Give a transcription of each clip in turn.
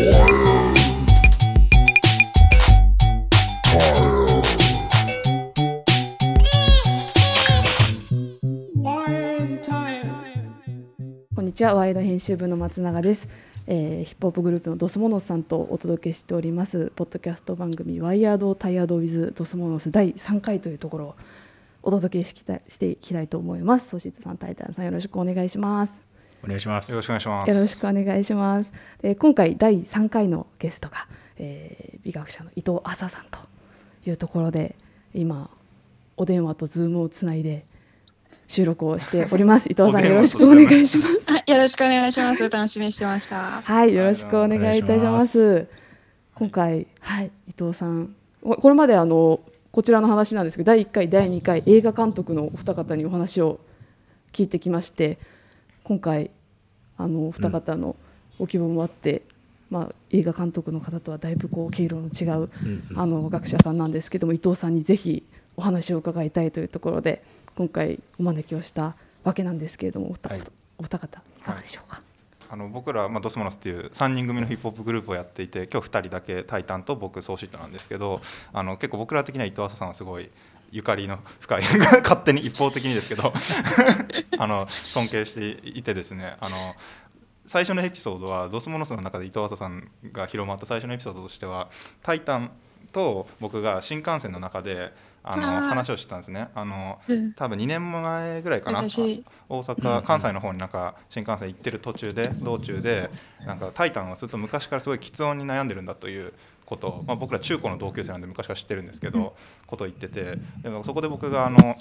こんにちは。ワイド編集部の松永です、えー、ヒップホップグループのドスモノスさんとお届けしております。ポッドキャスト番組ワイヤードタイヤードウィズドスモノス第3回というところをお届けしていきたいと思います。ソシットさんタイタンさんよろしくお願いします。お願いしますよろしくお願いしますよろしくお願いしますで今回第3回のゲストが、えー、美学者の伊藤麻さんというところで今お電話とズームをつないで収録をしております。伊藤さんよろしくお願いします。はい、よろしくお願いします。楽しみにしてました。はい、よろしくお願いいたします。今回、はい、伊藤さん、これまであのこちらの話なんですけど、第1回、第2回映画監督のお二方にお話を聞いてきまして、今回あのお二方のご希望もあって。うん、まあ、映画監督の方とはだいぶこう経路の違う、うんうん、あの学者さんなんですけども伊藤さんにぜひお話を伺いたいというところで今回お招きをしたわけなんですけれどもお二,、はい、お二方いかがでしょうか、はい。あの僕ら、まあ、ドスモノスっていう3人組のヒップホップグループをやっていて今日2人だけ「タイタン」と僕ソーシットなんですけどあの結構僕ら的には伊藤浅さんはすごいゆかりの深い 勝手に一方的にですけど あの尊敬していてですねあの最初のエピソードはドスモノスの中で伊藤浅さんが広まった最初のエピソードとしては「タイタン」と僕が新幹線の中であの話をしてたんですね。あの、うん、多分2年前ぐらいかな。大阪関西の方になんか新幹線行ってる途中で道中でなんか「タイタン」はずっと昔からすごい喫音に悩んでるんだということを、まあ、僕ら中高の同級生なんで昔から知ってるんですけど、ことを言っててでもそこで僕があの、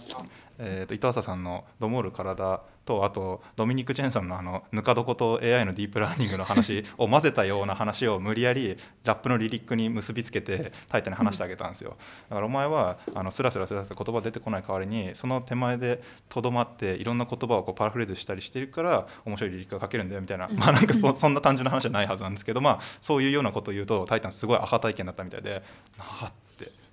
えー、と伊藤浅さんの「どもる体」とあとドミニク・チェンさんのあのぬか床と AI のディープラーニングの話を混ぜたような話を無理やりラップのリリックに結びつけてタイタに話してあげたんですよ。だからお前はあのスラスラスラスラ言葉出てこない代わりにその手前でとどまっていろんな言葉をこうパラフレーズしたりしてるから面白いリリックが書けるんだよみたいな、まあなんかそそんな単純な話じゃないはずなんですけどまあそういうようなことを言うとタイタンすごいアハ体験だったみたいであっ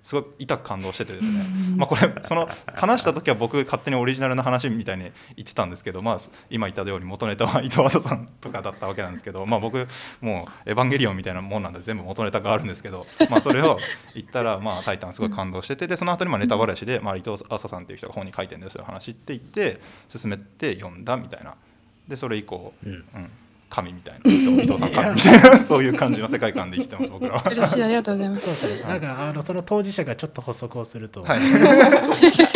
すごい痛く感動しててですね、まあ、これその話した時は僕勝手にオリジナルの話みたいに言ってたんですけど、まあ、今言ったように元ネタは伊藤浅さんとかだったわけなんですけど、まあ、僕もう「エヴァンゲリオン」みたいなもんなんで全部元ネタがあるんですけど、まあ、それを言ったら、まあ、タイタンすごい感動しててでその後にまあネタばらしで、まあ、伊藤浅さんっていう人が本に書いてるんですよ話って言って進めて読んだみたいな。でそれ以降、うん、うん神みたいな。伊藤さん神。みたいな。そういう感じの世界観で生きてます僕らは。嬉しいありがとうございます。そうそう。なんかあのその当事者がちょっと補足をすると、はい、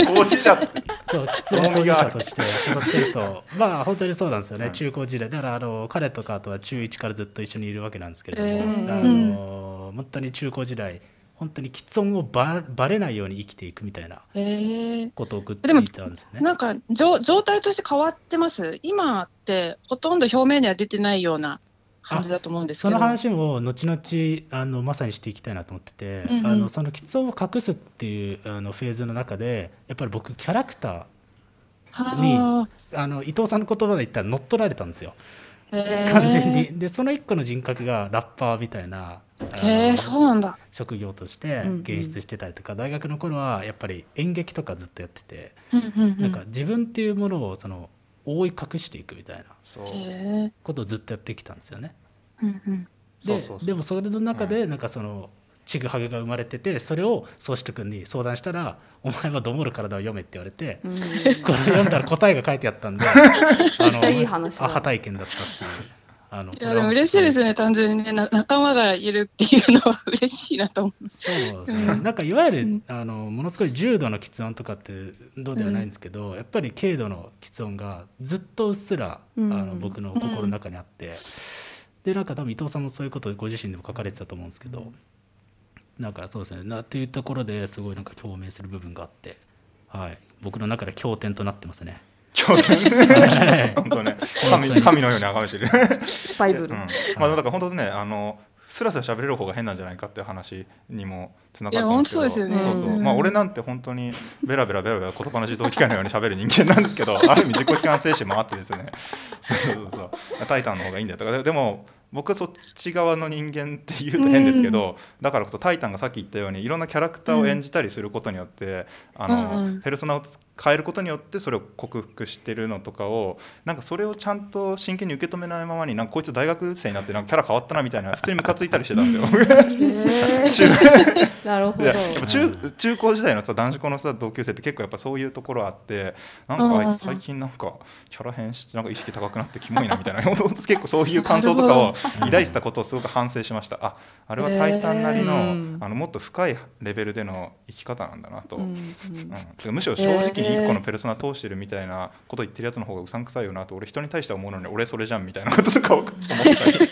当事者そうきつい当事者として補足すると。まあ本当にそうなんですよね、中高時代。だからあの彼とかとは中1からずっと一緒にいるわけなんですけれども、えー、あの本当に中高時代本当に既音をばばれないように生きていくみたいなことを送っていたんですよね。なんか状状態として変わってます？今ってほとんど表面には出てないような感じだと思うんですけど。その話も後々あのまさにしていきたいなと思ってて、うんうん、あのその喫音を隠すっていうあのフェーズの中でやっぱり僕キャラクターにあ。の伊藤さんの言葉で言ったら乗っ取られたんですよ。完全に。でその一個の人格がラッパーみたいなへそうなんだ。職業として現出してたりとか、うんうん、大学の頃はやっぱり演劇とかずっとやってて、うんうんうん、なんか自分っていうものをその覆い隠していくみたいなことをずっとやってきたんですよね。うんうん、ででもそれの中でなんかそのちぐはぐが生まれててそれを宗志君に相談したら「お前はどもる体を読め」って言われて、うん、これ読んだら答えが書いてあったんで あのいい話アハ体験だったっていう。あのいやでも嬉しいですね、単純にね仲間がいるっていうのは嬉しいなと思う。そうですね、うん、なんかいわゆる、うん、あのものすごい重度の喫音とかってどうではないんですけど、うん、やっぱり軽度の喫音がずっとうっすら、あの僕の心の中にあって、でなんか多分伊藤さんもそういうことをご自身でも書かれてたと思うんですけど、なんかそうですね。なっていうところですごいなんか共鳴する部分があって、はい、僕の中で経典となってますね。経 典本当ね。神神のように崇めてる。バイブル、うん、まあだから本当ねあのスラスラ喋れる方が変なんじゃないかっていう話にもつながってますけど。そうそうまあ俺なんて本当にベラベラベラベラ言葉の自動機械のように喋る人間なんですけど ある意味自己批判精神もあってですね。そうそうそうタイタンの方がいいんだよ。とかでも僕そっち側の人間って言うと変ですけど、うん、だからこそ「タイタン」がさっき言ったようにいろんなキャラクターを演じたりすることによって、うん、あの、うん、ペルソナを変えることによってそれを克服してるのとかをなんかそれをちゃんと真剣に受け止めないままになんかこいつ大学生になってなんかキャラ変わったなみたいな普通にムカついたりしてたんですよ。なるほど。中中高時代のさ男子校のさ同級生って結構やっぱそういうところあってなんかあいつ最近なんかキャラ変してなんか意識高くなってキモいなみたいな結構そういう感想とかを抱いてたことをすごく反省しました。ああれはタイタンなりのあのもっと深いレベルでの生き方なんだなと。うんうん、むしろ正直に1個のペルソナ通してるみたいなこと言ってるやつの方がうさんくさいよなと俺人に対しては思うのに俺それじゃんみたいなこととか 思ったり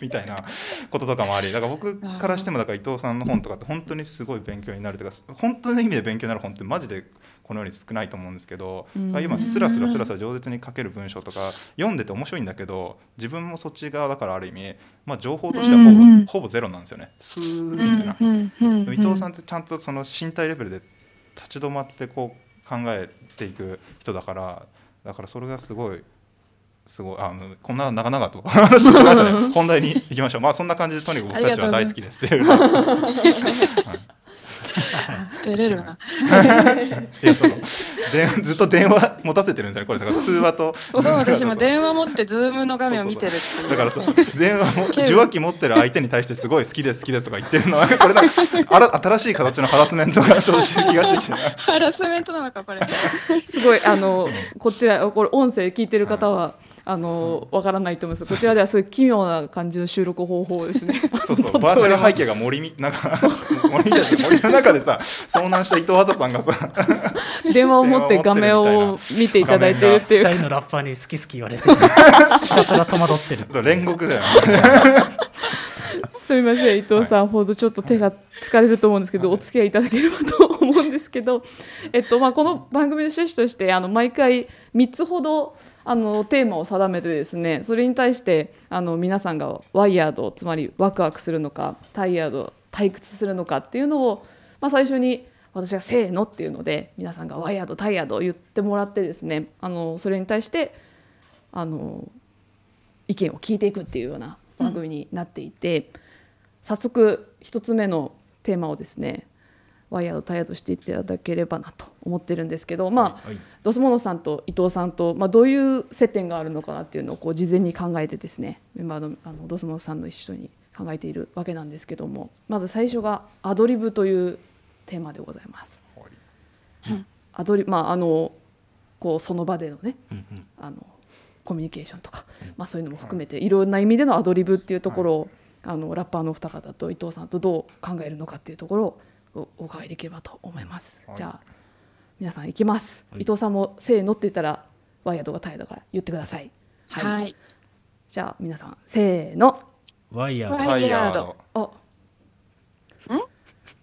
みたいなこととかもありだから僕からしてもだから伊藤さんの本とかって本当にすごい勉強になるというか本当の意味で勉強になる本ってマジでこのように少ないと思うんですけど、今スラスラスラスラ饒舌に書ける文章とか読んでて面白いんだけど自分もそっち側だからある意味、まあ、情報としてはほぼ,、ほぼゼロなんですよね。スーみたいな。伊藤さんってちゃんとその身体レベルで立ち止まってこう考えていく人だからだからそれがすごいすごいあのこんな長々と 話してますね本題に行きましょう。まあそんな感じでとにかく僕たちは大好きですっていう。はい照れるな。いやその電 ずっと電話持たせてるんですよねこれだから通話と。そう私も電話持ってズームの画面を見てるだからそ う電話も受話器持ってる相手に対してすごい好きです好きですとか言ってるのはこれなんかあら新しい形のハラスメントが生じる気がしてきて。ハラスメントなのかこれ。すごいあのこちらこれ音声聞いてる方は。あのわからないと思います。こちらではそういう奇妙な感じの収録方法ですね。そうそう、バーチャル背景が森みなんか森じゃ森の中でさ、遭難した伊藤麻さんがさ、電話を持って画面を見ていただいてるっていう。二人のラッパーに好き好き言われてる。ひたすら戸惑ってる。そう煉獄だよ、すみません伊藤さんほどちょっと手が疲れると思うんですけど、お付き合いいただければと思うんですけど、えっとまあこの番組の趣旨としてあの毎回3つほどあのテーマを定めてですねそれに対してあの皆さんがワイヤードつまりワクワクするのかタイヤード退屈するのかっていうのを、まあ、最初に私が「せーの」っていうので皆さんがワイヤードタイヤード言ってもらってですねあのそれに対してあの意見を聞いていくっていうような番組になっていて、うん、早速1つ目のテーマをですねワイヤードタイヤードしていただければなと思ってるんですけど、まあ、はい、ドスモノさんと伊藤さんと、まあ、どういう接点があるのかなっていうのをこう事前に考えてですねメンバーのあのドスモノさんの一緒に考えているわけなんですけどもまず最初がアドリブというテーマでございます。はい、アドリまああのこうその場でのね、うんうん、あのコミュニケーションとか、まあ、そういうのも含めて、い、ろんな意味でのアドリブっていうところを、あのラッパーの二方と伊藤さんとどう考えるのかっていうところをお伺いできればと思います。はい、じゃあ皆さん行きます、はい、伊藤さんもせーのって言ったらワイヤードがタイヤドが言ってください。はい。はい、じゃあ皆さんせーの。ワイヤード。ワイヤード。あ。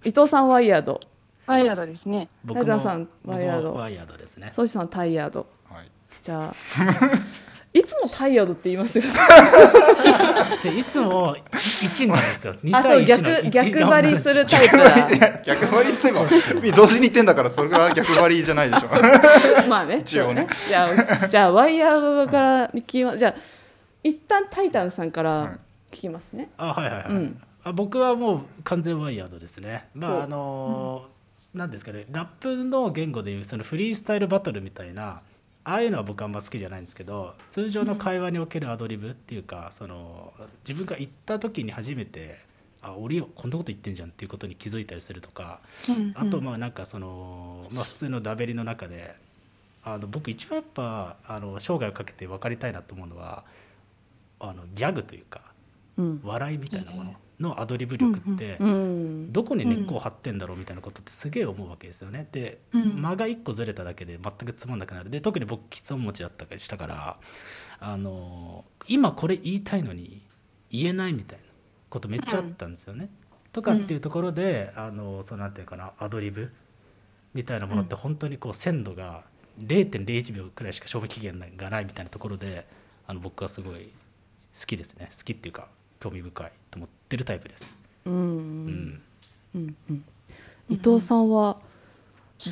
伊藤さんワイヤード。ワイヤードですね。僕もさんワイヤード。ワイヤードですね。ソシさんタイヤード。はい。じゃあ。いつもタイヤードって言いますよ。いつも一なんですよ。あ、そう逆逆張りするタイプだ。逆張りっても同時に言ってんだからそれが逆張りじゃないでしょ。まあね。一応ね。じゃあじゃあワイヤードから聞きまじゃあ一旦タイタンさんから聞きますね。あはいはいはい。うん、あ僕はもう完全ワイヤードですね。まああのー、なんですかねラップの言語でいうそのフリースタイルバトルみたいな。ああいうのは僕あんま好きじゃないんですけど通常の会話におけるアドリブっていうか、その自分が行った時に初めてあ俺こんなこと言ってんじゃんっていうことに気づいたりするとか、あとまあなんかその、まあ、普通のダベリの中であの僕一番やっぱあの生涯をかけて分かりたいなと思うのはあのギャグというか、笑いみたいなもの。のアドリブ力ってどこに根っこを張ってんだろうみたいなことってすげえ思うわけですよね。で間が一個ずれただけで全くつまんなくなる。で特に僕きつ音持ちだったりしたからあの今これ言いたいのに言えないみたいなことめっちゃあったんですよね。とかっていうところであのそうなんていうかなアドリブみたいなものって本当にこう鮮度が0.01秒くらいしか賞味期限がないみたいなところであの僕はすごい好きですね。好きっていうか興味深いと思ってるタイプです。うんうん伊藤さんは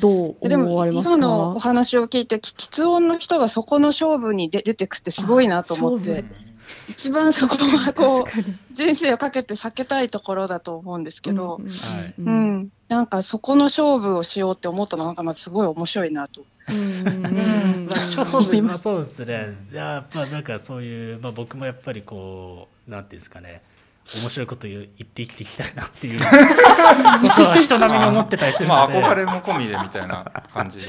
どう思われますか？今のお話を聞いて喫音の人がそこの勝負に出てくってすごいなと思って。一番そこはこう人生をかけて避けたいところだと思うんですけど、うん、うん、なんかそこの勝負をしようって思ったのがまずすごい面白いなとまあ勝負まあそうですね。やっぱなんかそういう、まあ、僕もやっぱりこうなんていうんですかね。面白いこと言って生きていきたいなっていう。ことは人並みに思ってたりするので、まあ、憧れも込みでみたいな感じで。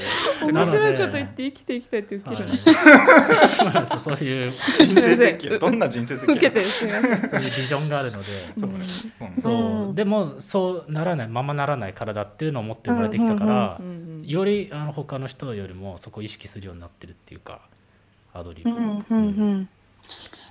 面白いこと言って生きていきたいって受けるそういう人生設計。どんな人生設計受けてそういうビジョンがあるので。そうでもそうならないままならない体っていうのを持って生まれてきたから、よりあの他の人よりもそこを意識するようになってるっていうかアドリブ。うんうんうん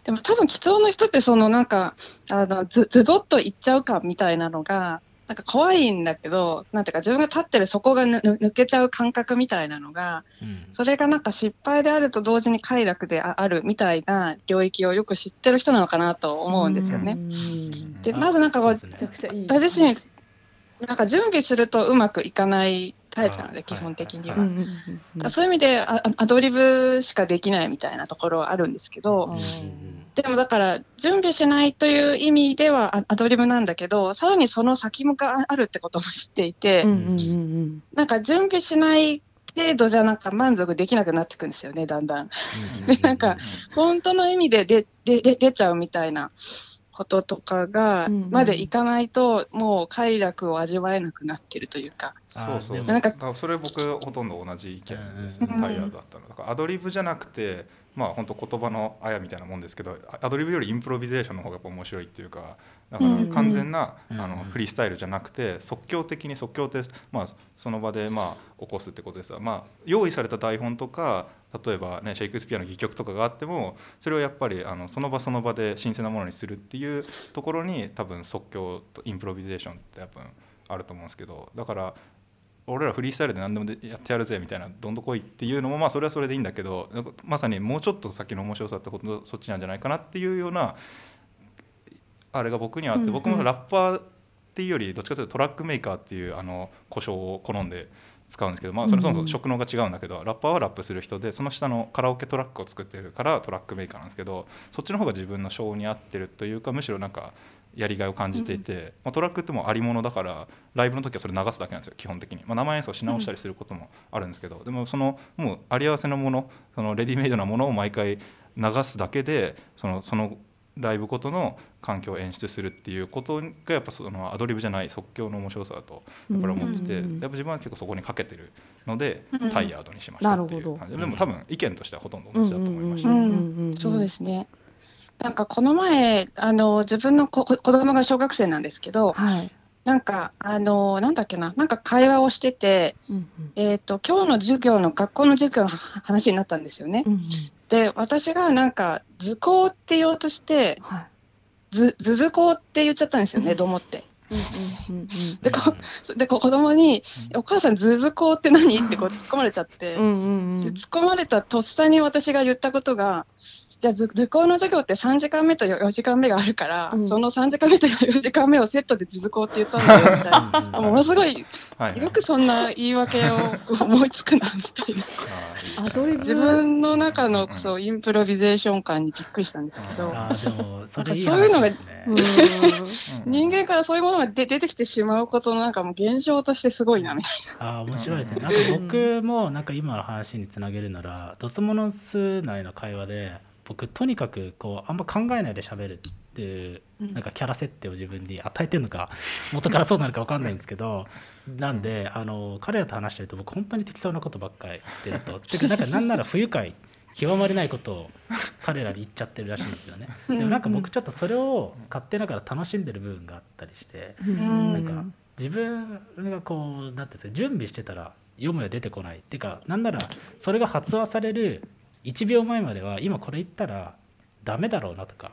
でも多分、きつの人ってそのなんかあのズズボッといっちゃうかみたいなのがなんか怖いんだけどなんていうか自分が立ってるそこが抜けちゃう感覚みたいなのが、うん、それがなんか失敗であると同時に快楽であるみたいな領域をよく知ってる人なのかなと思うんですよね。でまずなんかこう、ね、私自身なんか準備するとうまくいかないタイプなので、基本的には。はそういう意味でアドリブしかできないみたいなところはあるんですけど、でもだから準備しないという意味ではアドリブなんだけど、さらにその先もがあるってことも知っていて、なんか準備しない程度じゃなんか満足できなくなってくんですよね、だんだん。なんか本当の意味で出出ちゃうみたいな。こととかが、までいかないと、もう快楽を味わえなくなってるというか。そうそう。なんかそれ僕ほとんど同じ意見です。ね、タイヤだったの。だからアドリブじゃなくてまあ本当言葉のあやみたいなもんですけどアドリブよりインプロビゼーションの方がやっぱ面白いっていうかだから完全な、あのフリースタイルじゃなくて即興的に即興ってまあその場でまあ起こすってことですが、まあ、用意された台本とか例えばねシェイクスピアの戯曲とかがあってもそれをやっぱりあのその場その場で新鮮なものにするっていうところに多分即興とインプロビゼーションってやっぱあると思うんですけどだから俺らフリースタイルで何でもやってやるぜみたいなどんどこいっていうのもまあそれはそれでいいんだけどまさにもうちょっと先の面白さってことそっちなんじゃないかなっていうようなあれが僕にはあって、僕もラッパーっていうよりどっちかというとトラックメーカーっていうあの故障を好んで使うんですけど、まあ、それそもそも職能が違うんだけど、ラッパーはラップする人でその下のカラオケトラックを作ってるからトラックメーカーなんですけどそっちの方が自分の性に合ってるというかむしろなんかやりがいを感じていて、まあ、トラックってもうありものだからライブの時はそれ流すだけなんですよ基本的に、まあ、生演奏し直したりすることもあるんですけど、でもそのもうあり合わせのものそのレディメイドなものを毎回流すだけでそのそのライブごとの環境を演出するっていうことがやっぱそのアドリブじゃない即興の面白さだとやっぱり思ってて、やっぱ自分は結構そこにかけてるので、タイヤードにしましたっていう感じ。で、でも多分意見としてはほとんど同じだと思いました。そうですね。なんかこの前あの自分の子子供が小学生なんですけど、はい、なんかあのなんだっけななんか会話をしてて、うんうん、えっ、ー、と今日の授業の学校の授業の話になったんですよね。うんうん、で私がなんか図工って言おうとして、はい、図図図工って言っちゃったんですよね、と思って。でこ で子供に「お母さんズズコって何?」ってこう突っ込まれちゃって、うんうんうん、突っ込まれたとっさに私が言ったことがじゃあ図工の授業って3時間目と4時間目があるから、うん、その3時間目と4時間目をセットで図工って言ったんだよみたいな。ものすごい、はい、よくそんな言い訳を思いつくなみたいな。自分の中のそうインプロビゼーション感にびっくりしたんですけど、そういうのが、人間からそういうものが出てきてしまうことのなんかもう現象としてすごいなみたいな。あ面白いですね。なんか僕もなんか今の話につなげるならドツモノス内の会話で僕とにかくこうあんま考えないで喋るっていうなんかキャラ設定を自分に与えてるのか 元からそうなるか分かんないんですけどなんであの彼らと話してると僕本当に適当なことばっかり言ってると。てかなんかなんなら不愉快極まりないことを彼らに言っちゃってるらしいんですよね。でもなんか僕ちょっとそれを勝手ながら楽しんでる部分があったりして、なんか自分がこう何ていうんですか準備してたら読むや出てこない。っていうかなんならそれが発話される1秒前までは今これ言ったらダメだろうなとか、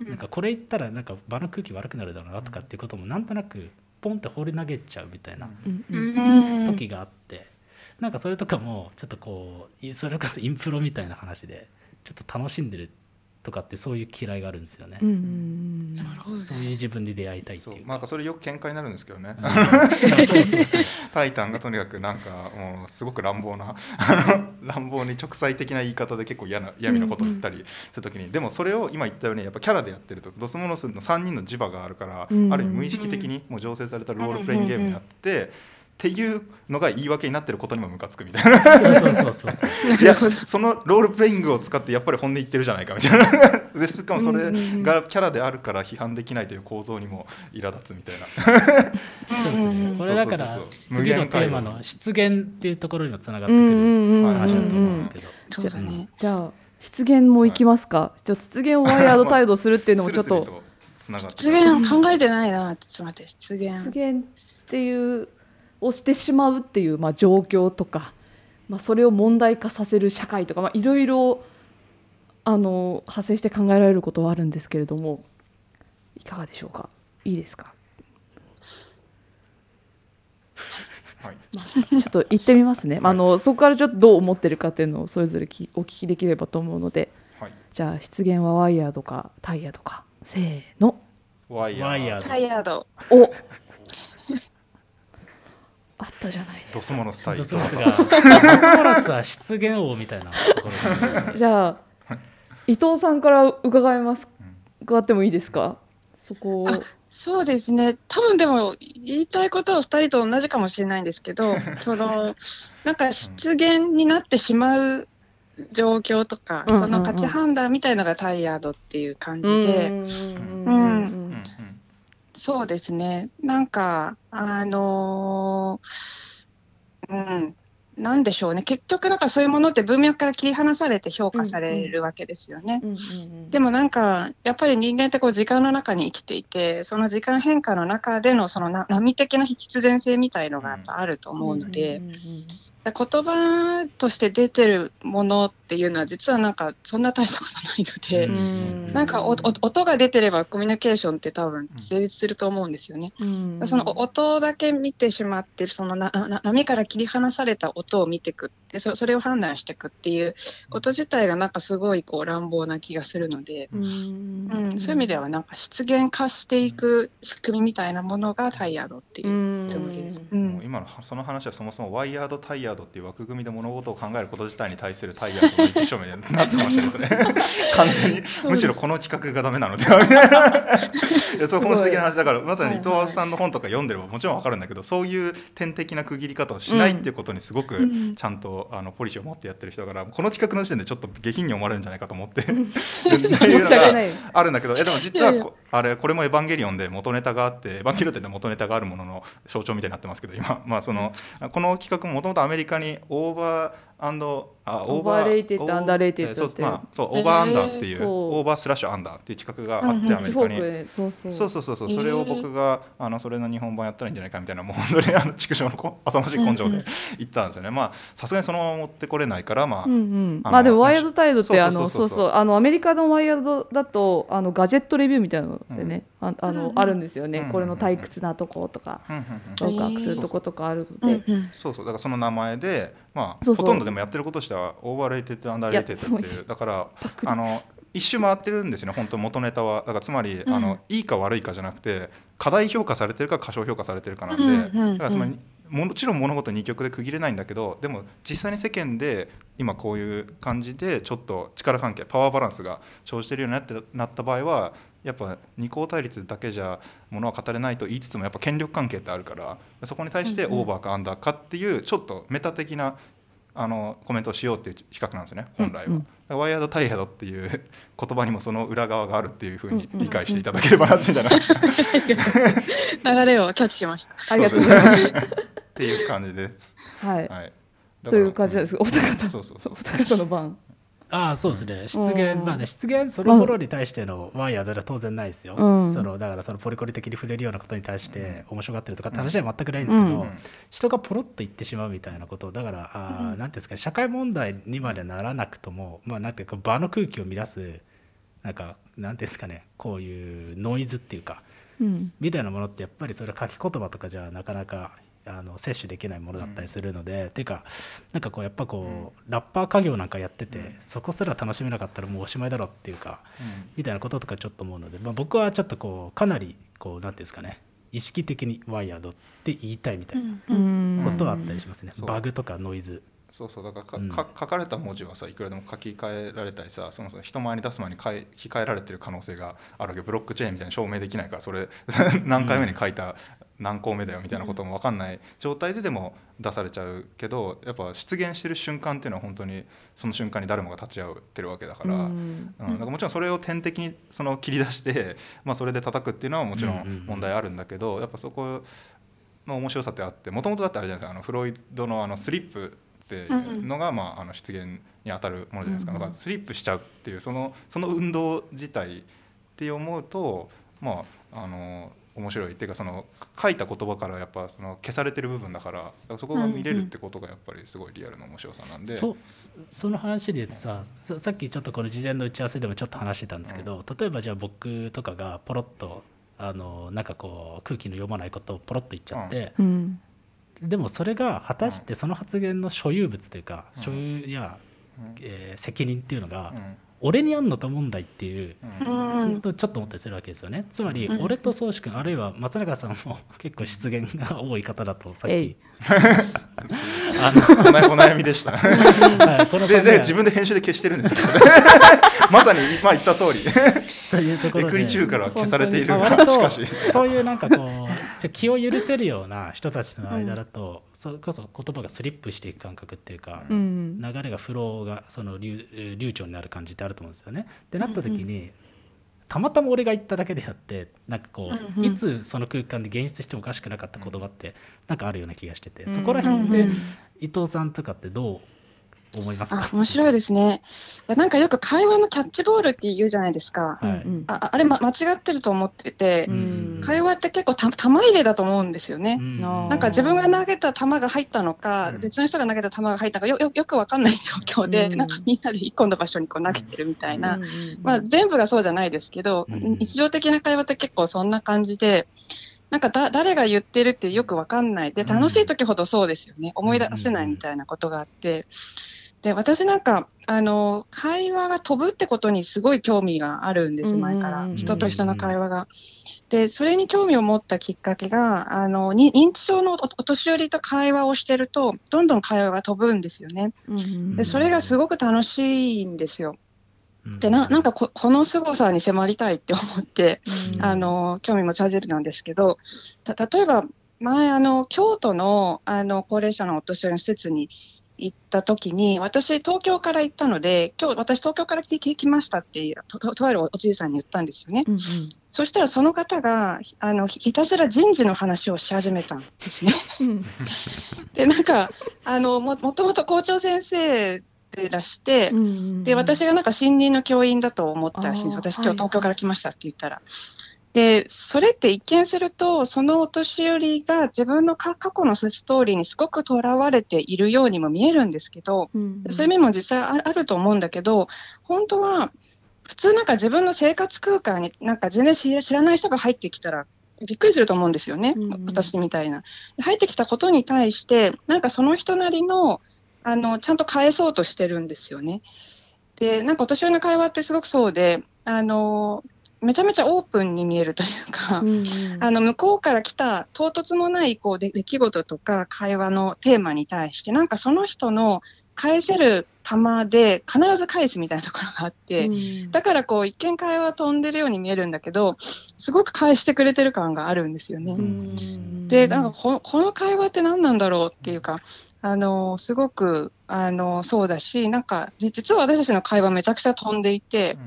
なんかこれ言ったらなんか場の空気悪くなるだろうなとかっていうこともなんとなくポンって放り投げちゃうみたいな時があってなんかそれとかもちょっとこうそれこそインプロみたいな話でちょっと楽しんでるとかってそういう嫌いがあるんですよね。うん、なるほど、そういう自分で出会いたいっていうまあそれよく喧嘩になるんですけどね。タイタンがとにかくなんかもうすごく乱暴な 乱暴に直裁的な言い方で結構嫌な嫌味なことを言ったりするときに、でもそれを今言ったようにやっぱキャラでやってるとドスモノスの3人の磁場があるから、ある意味無意識的にもう醸成されたロールプレイングゲームになって。っていうのが言い訳になってることにもムカつくみたいな。そうそうそうそういやそのロールプレイングを使ってやっぱり本音言ってるじゃないかみたいな。でしかもそれがキャラであるから批判できないという構造にも苛立つみたいな。そうですね。これだから次のテーマの失言っていうところにもつながってくる話だと思うんですけど。じゃあ失言もいきますか、はい、ちょっと失言をワイヤード態度するっていうのもちょっと。失言考えてないな。ちょっと待って。失言。失言っていうをしてしまうっていう、まあ、状況とか、まあ、それを問題化させる社会とか、まあ、いろいろあの派生して考えられることはあるんですけれどもいかがでしょうか？いいですか、はい。ちょっと言ってみますね、はい、あのそこからちょっとどう思ってるかっていうのをそれぞれきお聞きできればと思うので、はい、じゃあ失言はワイヤードかタイヤとかせーの。ワイヤー。ドタイヤード。おあったじゃないですか。ドスモノス対ドスモノスがドスモノスは失言王みたいなじゃあ伊藤さんから伺います。伺ってもいいですか？そこそうですね。多分でも言いたいことは2人と同じかもしれないんですけど そのなんか失言になってしまう状況とか、うん、その価値判断みたいのがタイヤードっていう感じで、うん、そうですねなんかあのー、うんなんでしょうね結局なんかそういうものって文脈から切り離されて評価されるわけですよね。でもなんかやっぱり人間ってこう時間の中に生きていてその時間変化の中でのその波的な必然性みたいのがやっぱあると思うので。言葉として出てるものっていうのは実はなんかそんな大したことないので、なんか音が出てればコミュニケーションって多分成立すると思うんですよね。その音だけ見てしまってそのなな波から切り離された音を見ていくってそそれを判断していくっていうこと自体がなんかすごいこう乱暴な気がするので、うん、そういう意味ではなんか出現化していく仕組みみたいなものがタイヤードっていうつもりです。今のその話はそもそもワイヤードタイヤヤードっていう枠組みで物事を考えること自体に対するタイヤードの一証明になってましたですね。完全にむしろこの企画がダメなので。はみたいないやそう本質的な話だからまさに伊藤さんの本とか読んでればもちろん分かるんだけどそういう点的な区切り方をしないっていうことにすごくちゃんとあのポリシーを持ってやってる人だからこの企画の時点でちょっと下品に思われるんじゃないかと思って。っていうのがあるんだけどえでも実はあれこれも「エヴァンゲリオン」で元ネタがあって「エヴァンゲリオン」って元ネタがあるものの象徴みたいになってますけど今。まあそのこの企画ももともとアメリカにオーバーあ overra ted underrated って。そう,、まあ、そう over under っていう、 o ver slash under っていう企画があって、アメリカに。そうそう。そうそうそれを僕があのそれの日本版やったらいいんじゃないかみたいなもう本当にあの畜生の浅ましい根性で言ったんですよね、まあさすがにそのまま持ってこれないからまあ、まあでもワイヤードタイドってあのそうそう。あのアメリカの WIRED だとあのガジェットレビューみたいなのでね、ああのあるんですよね、これの退屈なとことか、ワクワクするとことかあるので、そうそう。だからその名前でまあほとんどでもやってることとしては overrated underrated っていうだからあの一周回ってるんですよね本当元ネタは。だからつまり、うん、あのいいか悪いかじゃなくて過大評価されてるか過小評価されてるかなんで、うんうんうん、だからつまりもちろん物事二極で区切れないんだけどでも実際に世間で今こういう感じでちょっと力関係パワーバランスが生じてるようになってなった場合はやっぱ二項対立だけじゃものは語れないと言いつつもやっぱ権力関係ってあるからそこに対してオーバーかアンダーかっていうちょっとメタ的なあのコメントをしようっていう比較なんですよね本来は。うんうん、ワイヤードタイヤードっていう言葉にもその裏側があるっていうふうに理解していただければなってじゃない、流れをキャッチしました。ありがとうございます。っていう感じです。はい。はい、という感じです。お二方、そうそうそう、お二方の番。ああそうですね。失言まあね失言そのものに対してのワイヤーでは当然ないですよ、うん、そのだからそのポリコリ的に触れるようなことに対して面白がってるとかって話は全くないんですけど、うん、人がポロッと言ってしまうみたいなことだからあ、うん、なんていうんですか社会問題にまでならなくともまあなんていうか場の空気を乱すなんかなんていうんですかねこういうノイズっていうか、みたいなものってやっぱりそれは書き言葉とかじゃなかなかあの摂取できないものだったりするので、うん、っていうかなんかこうやっぱこう、ラッパー家業なんかやってて、うん、そこすら楽しめなかったらもうおしまいだろっていうか、うん、みたいなこととかちょっと思うので、まあ、僕はちょっとこうかなりこうなんていうんですかね意識的にワイヤードって言いたいみたいなことはあったりしますね、バグとかノイズそうそうだからか、書かれた文字はさいくらでも書き換えられたりさそもそも人前に出す前に書き換えられてる可能性があるわけ。ブロックチェーンみたいに証明できないからそれ 何回目に書いた何項目だよみたいなことも分かんない状態ででも出されちゃうけどやっぱ出現してる瞬間っていうのは本当にその瞬間に誰もが立ち会ってるわけだから、うん、うん、かもちろんそれを点滴にその切り出して、まあ、それで叩くっていうのはもちろん問題あるんだけどやっぱそこの面白さってあってもともとだってあれじゃないですかあのフロイドのあのスリップっていうのが、まあ、あの出現に当たるものじゃないですか,、だからスリップしちゃうっていうそのその運動自体って思うとまああの面白いっていうかその書いた言葉からやっぱその消されてる部分だからそこが見れるってことがやっぱりすごいリアルな面白さなんで、うんうん、そその話でささっきちょっとこの事前の打ち合わせでもちょっと話してたんですけど、うん、例えばじゃあ僕とかがポロッとあのなんかこう空気の読まないことをポロッと言っちゃって、うん、でもそれが果たしてその発言の所有物というか、所有や、えー、責任っていうのが、俺にあんのか問題っていう、うん、ちょっと思ったりするわけですよね。つまり、俺と宗志君あるいは松永さんも結構失言が多い方だとさっき あのお悩みでした、はい、このでで自分で編集で消してるんですよ。まさに今言った通り。というところで。エクリチューから消されている。が しかし。そういうなんかこう気を許せるような人たちとの間だと、それこそ言葉がスリップしていく感覚っていうか、うん、流れがフローがその流流暢になる感じってあると思うんですよね。ってなった時に、うんうん、たまたま俺が言っただけであってなんかこう、うんうん、いつその空間で現出してもおかしくなかった言葉ってなんかあるような気がしてて、そこら辺で伊藤さんとかってどう思いますあ面白いですね。いやなんかよく会話のキャッチボールって言うじゃないですか。はい、ああれ、ま、間違ってると思ってて、会話って結構た玉入れだと思うんですよね。なんか自分が投げた球が入ったのか、別の人が投げた球が入ったのかよよよくわかんない状況で、なんかみんなで一個の場所にこう投げてるみたいな、まあ、全部がそうじゃないですけど、日常的な会話って結構そんな感じで。なんかだ誰が言ってるってよくわかんない。で、楽しい時ほどそうですよね。思い出せないみたいなことがあって。で私なんかあの会話が飛ぶってことにすごい興味があるんです前から人と人の会話が。でそれに興味を持ったきっかけがあの認知症のお年寄りと会話をしてるとどんどん会話が飛ぶんですよね。でそれがすごく楽しいんですよ。でななんかここの凄さに迫りたいって思って、あの興味持ち始めるなんですけど例えば前あの京都のあの高齢者のお年寄りの施設に行った時に、私、東京から行ったので、今日私、東京から来てきましたってと、とあるおじいさんに言ったんですよね。うんうん、そしたら、その方があのひたすら人事の話をし始めたんですね。で、なんか、あのももともと校長先生でらして、うんうん、で私がなんか新任の教員だと思ったらしいんです、私、今日東京から来ましたって言ったら。で、それって一見すると、そのお年寄りが自分の過去のストーリーにすごくとらわれているようにも見えるんですけど、うんうん、そういう面も実際あると思うんだけど、本当は、普通なんか自分の生活空間になんか全然知らない人が入ってきたら、びっくりすると思うんですよね、うんうん、私みたいな。入ってきたことに対して、なんかその人なりの、あの、ちゃんと返そうとしてるんですよね。で、なんかお年寄りの会話ってすごくそうで、あの、めちゃめちゃオープンに見えるというか、うんうん、あの向こうから来た唐突もないこう出来事とか会話のテーマに対してなんかその人の返せる球で必ず返すみたいなところがあって、うん、だからこう一見会話飛んでるように見えるんだけどすごく返してくれてる感があるんですよね。うん、でなんかこの会話って何なんだろうっていうかあのすごくあのそうだし、なんか実は私たちの会話めちゃくちゃ飛んでいて、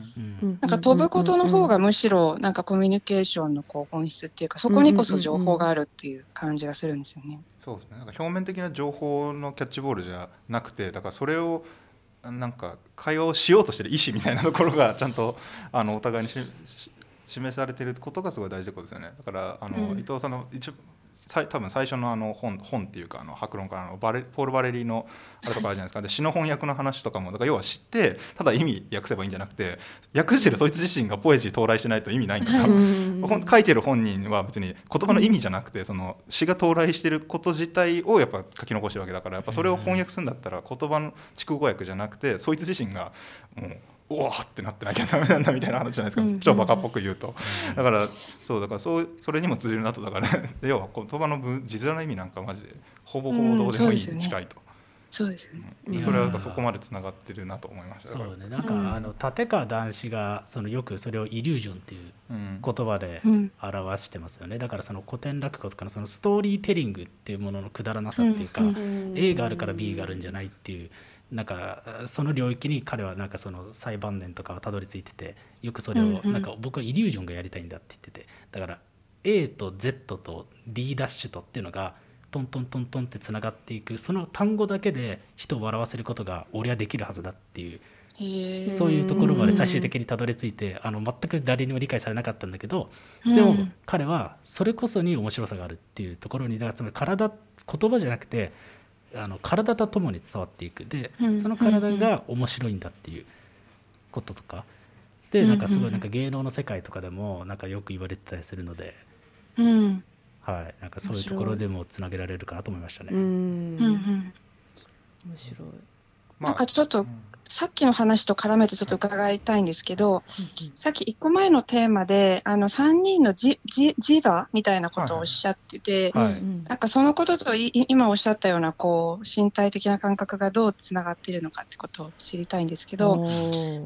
うん、なんか飛ぶことの方がむしろなんかコミュニケーションのこう本質っていうか、そこにこそ情報があるっていう感じがするんですよね。そうですね。なんか表面的な情報のキャッチボールじゃなくて、だからそれをなんか会話をしようとしてる意思みたいなところがちゃんとあのお互いに示されていることがすごい大事なことですよね。だからあの、うん、伊藤さんの一多分最初のあの本本っていうかあの白論からのバレポール・バレリーのあれとかあるじゃないですか。で詩の翻訳の話とかもだから要は知ってただ意味訳せばいいんじゃなくて訳してるそいつ自身がポエジー到来しないと意味ないんだと。書いてる本人は別に言葉の意味じゃなくてその詩が到来してること自体をやっぱ書き残してるわけだからやっぱそれを翻訳するんだったら言葉の筑語訳じゃなくてそいつ自身がもうおわってなってなきゃダメなんだみたいな話じゃないですか、うん、超バカっぽく言うと、だからそうだからそうそれにも通じるなと。だから 要は言葉の字面の意味なんかマジでほぼほぼどうでもいいに近いと。そうですね、それはそこまでつながってるなと思いました。そうね。なんか、あの立川談志がそのよくそれをイリュージョンっていう言葉で表してますよね、だからその古典落語とかのそのストーリーテリングっていうもののくだらなさっていうか、A があるから B があるんじゃないっていうなんかその領域に彼はなんかその最晩年とかはたどり着いててよくそれをなんか僕はイリュージョンがやりたいんだって言ってて。だから A と Z と D ダッシュとっていうのがトントントントンってつながっていく。その単語だけで人を笑わせることが俺はできるはずだっていうそういうところまで最終的にたどり着いてあの全く誰にも理解されなかったんだけどでも彼はそれこそに面白さがあるっていうところにだからつまり体言葉じゃなくてあの体とともに伝わっていく。でその体が面白いんだっていうこととか。でなんかすごいなんか芸能の世界とかでもなんかよく言われてたりするので。うん。はい、なんかそういうところでもつなげられるかなと思いましたね。うん、面白い。なんかちょっとさっきの話と絡めてちょっと伺いたいんですけど、さっき1個前のテーマで、あの3人のジジジバみたいなことをおっしゃってて、はい。はい、なんかそのことと今おっしゃったようなこう身体的な感覚がどうつながっているのかってことを知りたいんですけど、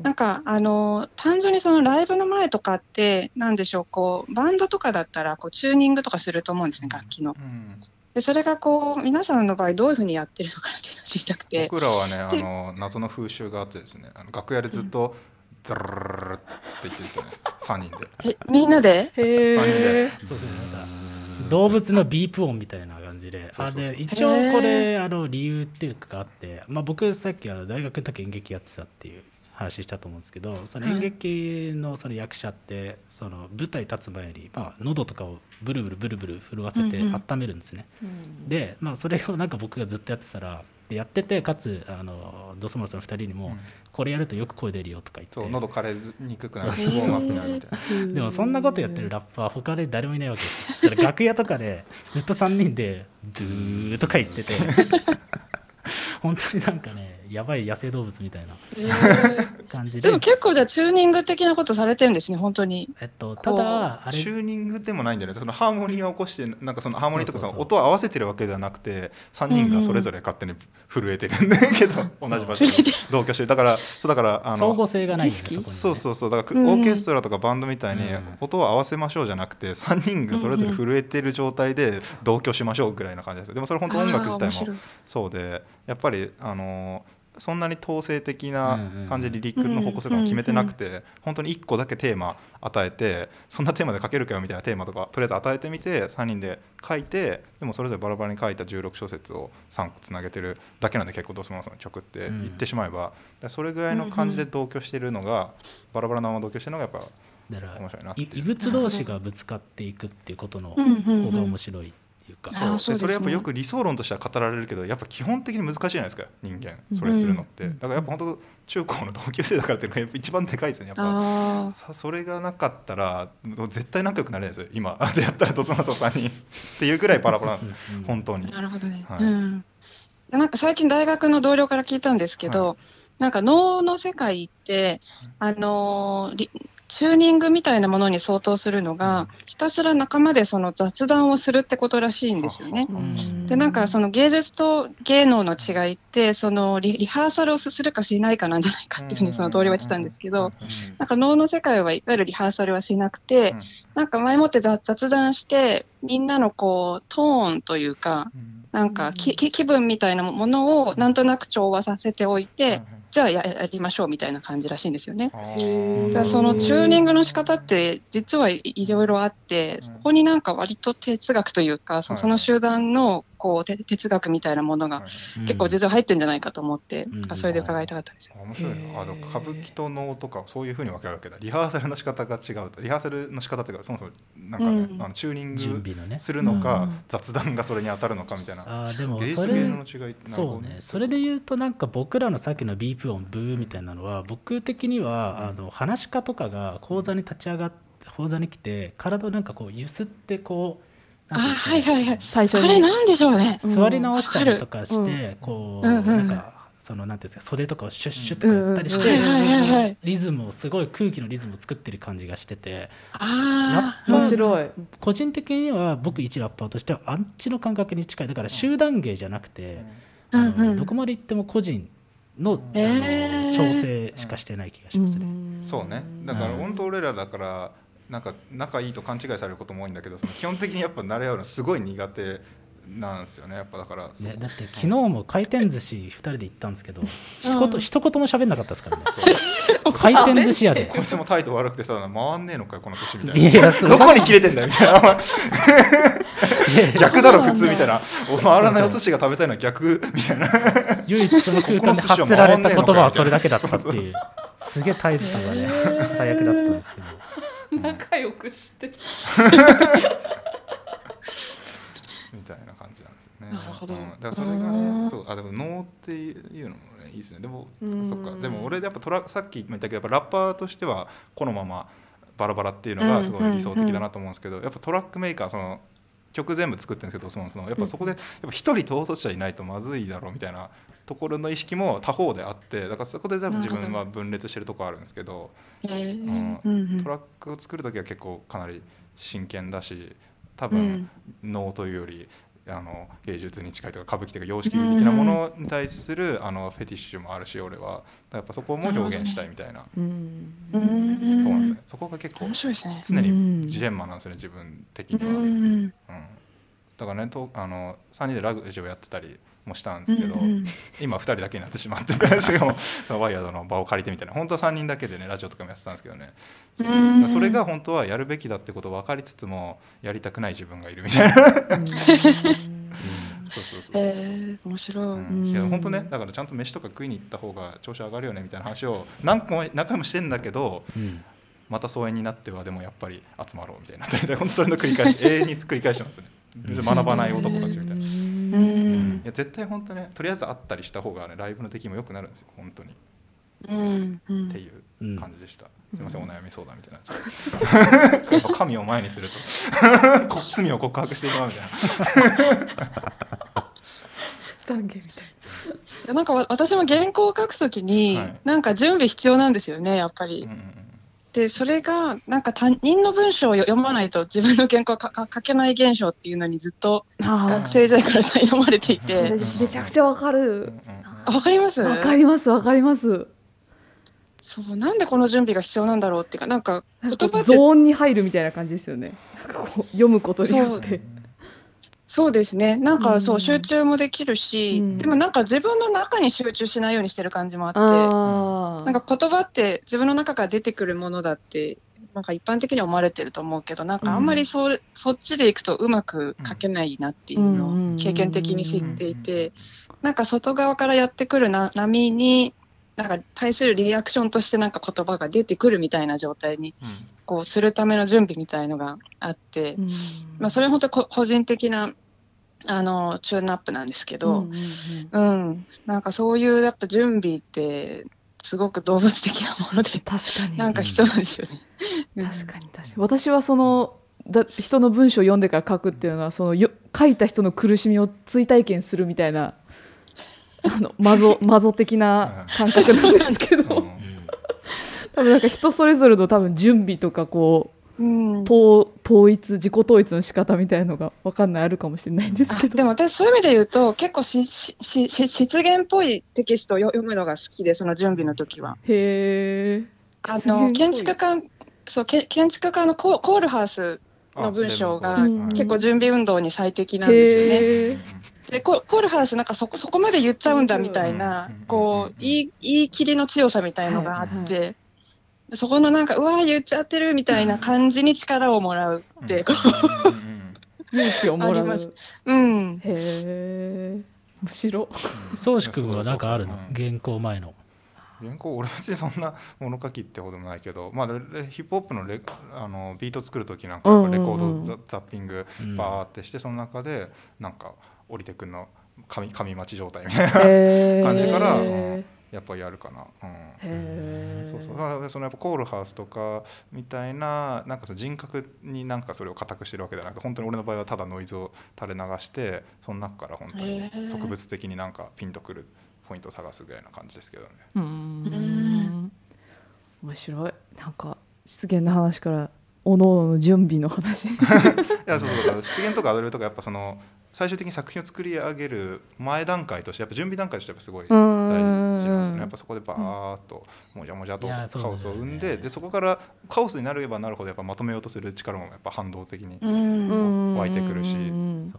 なんかあの単純にそのライブの前とかって、なんでしょう、こうバンドとかだったらこうチューニングとかすると思うんですね、楽器の。うんでそれがこう皆さんの場合どういうふうにやってるのかっていうのを知りたくて。僕らはねあの謎の風習があってですねあの楽屋でずっと、ザルルルって言ってですね 3人で。えみんなで？へ3人で。動物のビープ音みたいな感じで。あで一応これあの理由っていうかあって、まあ、僕さっきあの大学の時演劇やってたっていう話したと思うんですけどその演劇のその役者ってその舞台立つ前に、まあ、喉とかをブルブルブルブル震わせて温めるんですね。で、まあ、それをなんか僕がずっとやってたらやっててかつあの Dos Monos の2人にも、これやるとよく声出るよとか言って。そう喉枯れにくくなる でもそんなことやってるラッパー他で誰もいないわけです。だから楽屋とかでずっと3人で「ズー」とか言ってて。本当になんかねやばい野生動物みたいな感じで、でも結構じゃあチューニング的なことされてるんですね本当に。えっとただあれチューニングでもないんじゃないですかそのハーモニーを起こしてなんかそのハーモニーとかその音を合わせてるわけではなくて3人がそれぞれ勝手に震えてるんだけど、同じ場所に同居してだからそうだからあの相互性がない、ね、そうそうそう。だからオーケストラとかバンドみたいに音を合わせましょうじゃなくて3人がそれぞれ震えてる状態で同居しましょうぐらいな感じです。でもそれ本当音楽自体もそうでやっぱりあのそんなに統制的な感じでリリックの方向性が決めてなくて本当に1個だけテーマ与えてそんなテーマで書けるかよみたいなテーマとかとりあえず与えてみて3人で書いてでもそれぞれバラバラに書いた16小節を3個つなげてるだけなんで結構ドスマンソの曲って言ってしまえば。それぐらいの感じで同居してるのがバラバラなまま同居してるのがやっぱ面白いな異物同士がぶつかっていくっていうことの方が面白いいうか。そう。それやっぱよく理想論としては語られるけどやっぱ基本的に難しいじゃないですか人間。それするのって、うん、だからやっぱ本当中高の同級生だからっていうのが一番でかいですねやっぱ。さそれがなかったら絶対仲良くなれないですよ。今 でやったらドスマソさんに。っていうぐらいパラパラなんですうん、本当に。なるほどね、はい、うん、なんか最近大学の同僚から聞いたんですけど、はい。なんか脳の世界って、あのー、チューニングみたいなものに相当するのが、ひたすら仲間でその雑談をするってことらしいんですよね。で、なんかその芸術と芸能の違いって、そのリハーサルをするかしないかなんじゃないかっていうふうにその通りは言ってたんですけど、なんか能の世界はいわゆるリハーサルはしなくて、なんか前もって雑談して、みんなのこう、トーンというか、なんか気気分みたいなものをなんとなく調和させておいて、じゃあやりましょうみたいな感じらしいんですよね。だそのチューニングの仕方って実はいろいろあって、そこになんか割と哲学というか、その集団のこう哲学みたいなものが結構実は入ってるんじゃないかと思って、うん、それで伺いたかったんです。よ。面白いな。あの歌舞伎と能とかそういうふうに分けられるわけだ。リハーサルの仕方が違うと。リハーサルの仕方っていうかそもそもなんかね、うん、あのチューニングするのか、ね、雑談がそれに当たるのかみたいな、あでもそれの違いってそうね。それで言うとなんか僕らのさっきのビープ音ブーみたいなのは僕的にはあの話し家とかが講座に立ち上がって講座に来て体をなんかこう揺すってこうあはいはいはい。最初それなんでしょうね。座り直したりとかして、こう、なんかそのなんていうんですか袖とかをシュッシュッとかやったりして、リズムをすごい空気のリズムを作ってる感じがしててああ面白い。個人的には僕一ラッパーとしてはあっちの感覚に近い。だから集団芸じゃなくて、あのどこまで行っても個人の,、あの調整しかしてない気がしますね。そうね。だから本当俺らだからなんか仲いいと勘違いされることも多いんだけどその基本的にやっぱ慣れ合うのすごい苦手なんですよねやっぱだから、ね、だって昨日も回転寿司2人で行ったんですけど、うん、一言一言も喋んなかったですからね。回転寿司屋で。こいつも態度悪くてさ回んねえのかよこの寿司みたいな。いやいやどこに切れてんだよみたいな。逆だろ普通みたいな。回らないお寿司が食べたいのは逆みたいな。唯一その空間で発せられた言葉はそれだけだったっていう。すげえ態度がね最悪だったんですけど仲良くして。みたいな感じなんですよね。なるほど。うん、だからそれがね、そう。あでも能っていうのもねいいですね。でもそっか。でも俺やっぱトラさっきも言ったけどやっぱラッパーとしてはこのままバラバラっていうのがすごい理想的だなと思うんですけど、やっぱトラックメーカーその曲全部作ってるんですけどそのそのやっぱそこでやっぱ一人統率者いないとまずいだろうみたいなところの意識も他方であってだからそこで多分自分は分裂してるとこあるんですけど、うん、トラックを作る時は結構かなり真剣だし多分能というよりあの芸術に近いとか歌舞伎というか様式的なものに対するあのフェティッシュもあるし俺は。やっぱそこも表現したいみたいな、そうなん。ですねそこが結構常にジレンマなんですよね自分的には、うんだからねとあの3人でラグジオやってたりもしたんですけど、うんうん、今2人だけになってしまってしかもそのワイヤードの場を借りてみたいな。本当は3人だけでねラジオとかもやってたんですけどね。そそそれが本当はやるべきだってことを分かりつつもやりたくない自分がいるみたいな。そうそうそうえー、面白い、うん、いや本当ねだからちゃんと飯とか食いに行った方が調子上がるよねみたいな話を何個も何回もしてんだけど、うん、また疎遠になってはでもやっぱり集まろうみたいな。大体本当それの繰り返し永遠に繰り返してますね学ばない男たちみたいな。いや絶対本当ねとりあえず会ったりした方がねライブの敵も良くなるんですよ本当に。うんうん、っていう感じでした。すみません、お悩み相談みたいな。やっぱ 神を前にすると罪を告白してしまうみたいな。懺悔みたいな。なんか私も原稿を書くときに、はい、なんか準備必要なんですよね、やっぱり。うんうんでそれがなんか他人の文章を読まないと自分の原稿か書けない現象っていうのにずっと学生時代から苛まれていて。めちゃくちゃわかる。わかります？わかりますわかります。そうなんでこの準備が必要なんだろうっていうかなんか言葉ゾーンに入るみたいな感じですよね。読むことによってそうですね。なんかそう、集中もできるし、うん、でもなんか自分の中に集中しないようにしてる感じもあって、なんか言葉って自分の中から出てくるものだって、なんか一般的に思われてると思うけど、なんかあんまりそ,、うそっちでいくとうまく書けないなっていうのを経験的に知っていて、なんか外側からやってくるな波に、なんか対するリアクションとしてなんか言葉が出てくるみたいな状態にこうするための準備みたいのがあって、うん、まあ、それ本当個人的なあのチューンアップなんですけど、うん、うんうん、なんかそういうやっぱ準備ってすごく動物的なもので確かに。なんか必要なんですよね。確かに確かに。私はそのだ人の文章を読んでから書くっていうのはそのよ書いた人の苦しみを追体験するみたいなあのマゾマゾ的な感覚なんですけど。多分なんか人それぞれの多分準備とかこう、うん、統一自己統一の仕方みたいのが分かんないあるかもしれないんですけどでも私そういう意味で言うと結構ししし失言っぽいテキストを読むのが好きでその準備の時は。へえ。あの建築家そうけ建築家のココールハウスの文章が結構準備運動に最適なんですよね。でコールハウスなんかそこそこまで言っちゃうんだみたいな、こう言い言い切りの強さみたいのがあって、はいはいそこのなんかうわ言っちゃってるみたいな感じに力をもらうって、勇気をもらう。うん。へえ。面白。宗志君は何かあるの、原稿前の。原稿俺別にそんな物書きってほどもないけど、まあ、ヒップホップのレあのビート作る時なんかレコードザ,、ザッピングバーってして、その中でなんか降りてくんの神神待ち状態みたいな感じから、うんやっぱやるかな、うん、そうそう。そのやっぱコールハウスとかみたいななんかその人格になんかそれを固くしてるわけじゃなくて本当に俺の場合はただノイズを垂れ流してその中から本当に植物的になんかピンとくるポイントを探すぐらいな感じですけどね。うん。面白い。なんか失言の話からおのおの準備の話。いやそうそう。失言とかアドリブとかやっぱその最終的に作品を作り上げる前段階としてやっぱ準備段階としてやっぱすごい大事なんですね。やっぱそこでバーッともじゃもじゃとカオスを生んででそこからカオスになればなるほどやっぱまとめようとする力もやっぱ反動的に湧いてくるし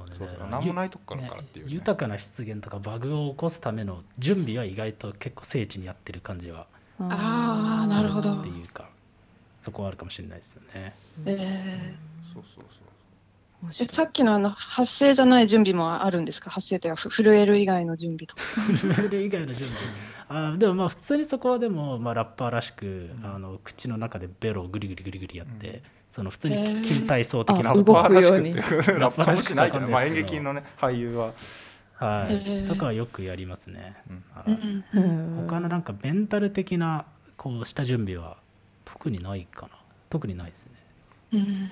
そうそう何もないとこからっていう、ね、豊かな出現とかバグを起こすための準備は意外と結構精緻にやってる感じはああなるほど。っていうかそこはあるかもしれないですよね。えー、そうそうそうさっきのあの発声じゃない準備もあるんですか？発声というか震える以外の準備とか。震える以外の準備。あでもまあ普通にそこはでも、まあ、ラッパーらしく、あの口の中でベロをグリグリグリグリやって、うん、その普通に筋体操的な、ラッパーらしくって ラッパーらしくないけど、まあ、演劇のね俳優は。はい、とかはよくやりますね、うん、他のなんかメンタル的なこうした準備は特にないかな。特にないですね、うん、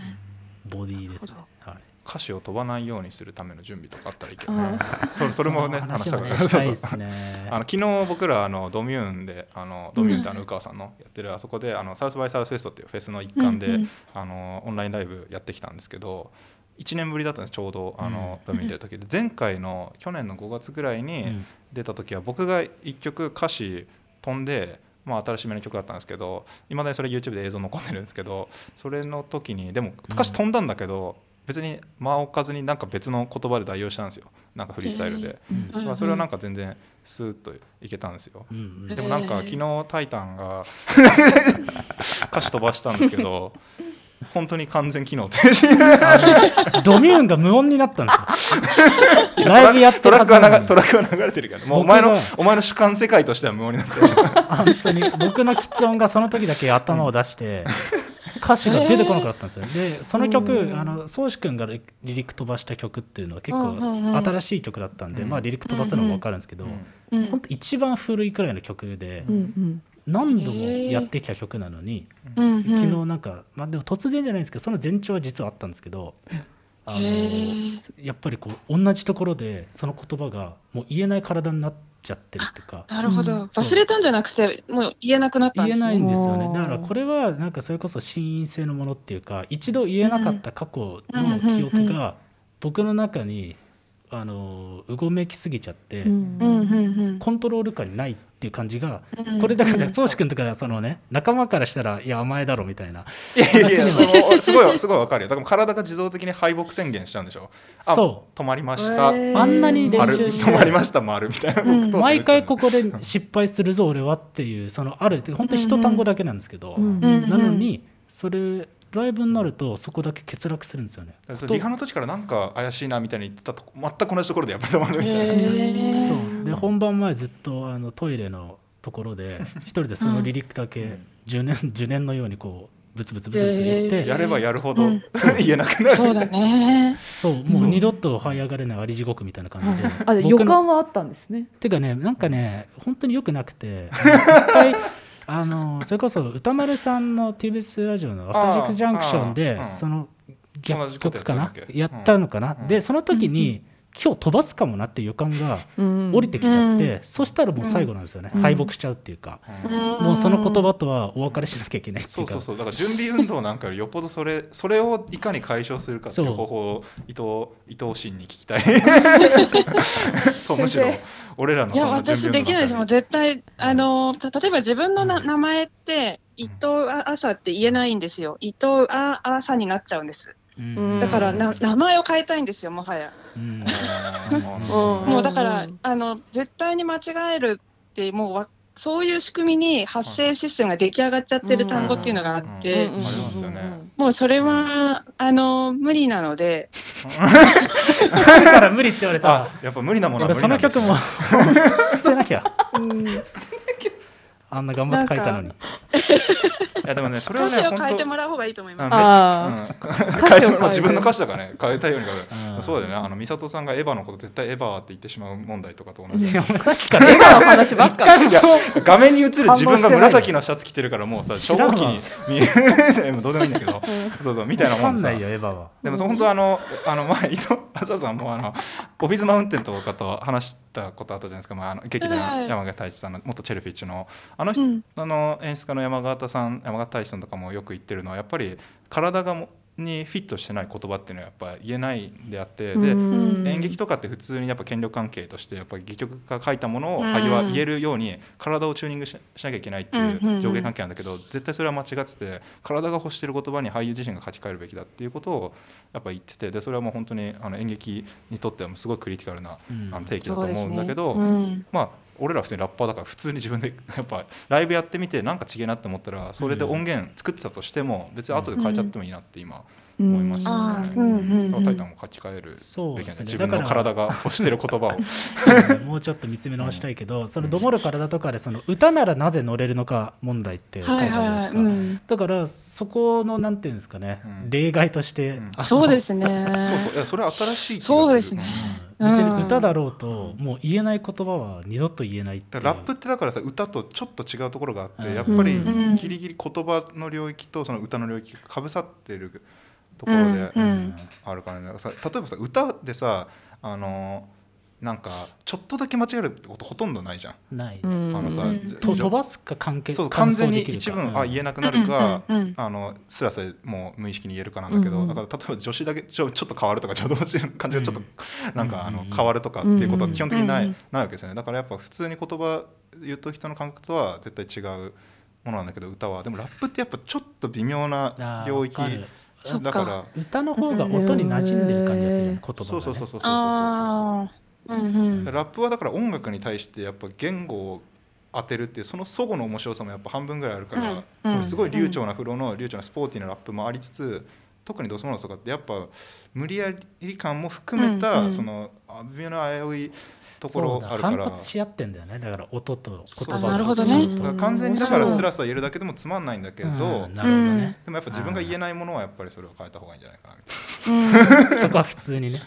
ボディですね、はい、歌詞を飛ばないようにするための準備とかあったらいいけどね。それ それもね話したから、ね、あの昨日僕らあのドミューンであのドミューンってあの宇川さんのやってるあそこであのサウスバイサウスフェストっていうフェスの一環で、うんうん、あのオンラインライブやってきたんですけど1年ぶりだったんですちょうどあのドミューン出る時で。前回の去年の5月ぐらいに出た時は僕が1曲歌詞飛んでまあ、新しめの曲だったんですけどいまだにそれ YouTube で映像残ってるんですけどそれの時にでも歌詞飛んだんだけど、別に間を置かずになんか別の言葉で代用したんですよ。なんかフリースタイルで、まあ、それはなんか全然スーッといけたんですよ、でもなんか昨日「タイタン」が 歌詞飛ばしたんですけど本当に完全機能停止。ドミューンが無音になったんですよ。ライブやってトラックはトラックは流れてるからもうお前のお前の主観世界としては無音になってる。本当に僕の喫音がその時だけ頭を出して、歌詞が出てこなかったんですよ、でその曲あの宗志君がリリック飛ばした曲っていうのは結構新しい曲だったんで、まあ、リリック飛ばすのも分かるんですけど、本当一番古いくらいの曲で、何度もやってきた曲なのに、えー、昨日なんか、まあ、でも突然じゃないんですけどその前兆は実はあったんですけどあの、えー、やっぱりこう同じところでその言葉がもう言えない体になっちゃってるっていうかなるほど、うん、忘れたんじゃなくてもう言えなくなったんですね。言えないんですよね。だからこれはなんかそれこそ心因性のものっていうか一度言えなかった過去の記憶が僕の中にあのうごめきすぎちゃって、コントロール下にないっていう感じが、これだから宗志君とかそのね仲間からしたらいや甘えだろみたいな。いやいやいやすごいすごいわかるよ。だから体が自動的に敗北宣言しちゃうんでしょ。そう。止まりました。あんなに練習して止まりました丸みたいな、毎回ここで失敗するぞ俺はっていうそのある本当に一単語だけなんですけど、なのにそれライブになるとそこだけ欠落するんですよね。リハの時からなんか怪しいなみたいに言ってたと全く同じところでやっぱり止まるみたいな。そう。で本番前ずっとあのトイレのところで一人でそのリリックだけ10年10年のようにこうブツブツブツブツ言って、やればやるほど、言えなくなる。そうだね。そう。もう二度と這い上がれないあり地獄みたいな感じで。あ予感はあったんですね。ていうかねなんかね本当によくなくて一回あのそれこそ歌丸さんの TBS ラジオの「アフタージックジャンクションで」その逆曲かな？やったのかな、でその時に、今日飛ばすかもなっていう予感が降りてきちゃって、うん、そしたらもう最後なんですよね、うん、敗北しちゃうっていうか、うん、もうその言葉とはお別れしなきゃいけないっていうか。そうそうそう。だから準備運動なんかよりよっぽどそれそれをいかに解消するかっていう方法を伊藤伊藤真に聞きたい。そうむしろ俺らのいや私できないです。もう絶対あの例えば自分のな、名前って伊藤朝って言えないんですよ。伊藤あ朝になっちゃうんですだからな名前を変えたいんですよもはや。もうだからあの絶対に間違えるってもうそういう仕組みに発生システムが出来上がっちゃってる単語っていうのがあって、もうそれはあの無理なので。だから無理って言われた。やっぱ無理なものはその曲も 捨てなきゃ。あんな頑張って書いたのに。やでもねそれはね歌詞を変えてもらう方がいいと思います。あうん、自分の歌詞だからね。変えたいようにそうだよね。あの美里さんがエヴァのこと絶対エヴァって言ってしまう問題とかと同じ。さっきからエヴァの 話ばっか。り。画面に映る自分が紫のシャツ着てるからもうさ初号機に見え るどうでもいいんだけど、そうそうみたいなもんさ。でも本当あのあの前伊藤浅さんもあのオフィスマウンテンとかと話したことあったじゃないですか。まああの劇団山形太一さんの元チェルフィッチの。あのあの演出家の山形さん山形大使さんとかもよく言ってるのはやっぱり体がもにフィットしてない言葉っていうのはやっぱ言えないんであってで演劇とかって普通にやっぱ権力関係としてやっぱり戯曲が書いたものを俳優は言えるように体をチューニングしなきゃいけないっていう上下関係なんだけど絶対それは間違ってて体が欲してる言葉に俳優自身が書き換えるべきだっていうことをやっぱ言っててでそれはもう本当にあの演劇にとってはすごいクリティカルなあの提起だと思うんだけど、まあ俺ら普通にラッパーだから普通に自分で やっぱライブやってみてなんか違えなって思ったらそれで音源作ってたとしても別に後で変えちゃってもいいなって今思いましたね。タイタンも書き換えるべきな、ね、自分の体が欲してる言葉を。もうちょっと見つめ直したいけど、うん、そのどもる体とかでその歌ならなぜ乗れるのか問題って書いてあるじゃないですか、はいはいうん、だからそこのなんていうんですかね、うん、例外として、そうですね。そうそう。いやそれは新しいそうですね、別に歌だろうともう言えない言葉は二度と言えないラップってだからさ歌とちょっと違うところがあって、やっぱりギリギリ言葉の領域とその歌の領域がかぶさってるところであるからね、例えばさ歌でさあのなんかちょっとだけ間違えるってことほとんどないじゃん。ない、あのさ、と飛ばすか関係そう完全に一文、あ言えなくなるか、あのスラスラもう無意識に言えるかなんだけど、だから例えば助詞だけちょちょっと変わるとかちょっと感じがちょっと、なんかあの変わるとかっていうことは基本的にない,、ないわけですよね。だからやっぱ普通に言葉言うと人の感覚とは絶対違うものなんだけど歌は。でもラップってやっぱちょっと微妙な領域。だから。歌の方が音に馴染んでる感じがする、言葉が、ね、そうそうそうそうそうそうそう、うんラップはだから音楽に対してやっぱ言語を当てるっていうその齟齬の面白さもやっぱ半分ぐらいあるから、うん、すごい流暢なフローの流暢なスポーティーなラップもありつつ特にドスモノスとかってやっぱ無理やり感も含めた、その微妙な危ういところあるから。反発し合ってんだよね。だから音と言葉なるほどね。完全にだからスラスラ言えるだけでもつまんないんだけど、なるほどね。でもやっぱ自分が言えないものはやっぱりそれを変えた方がいいんじゃないかなみたいな、そこは普通にね、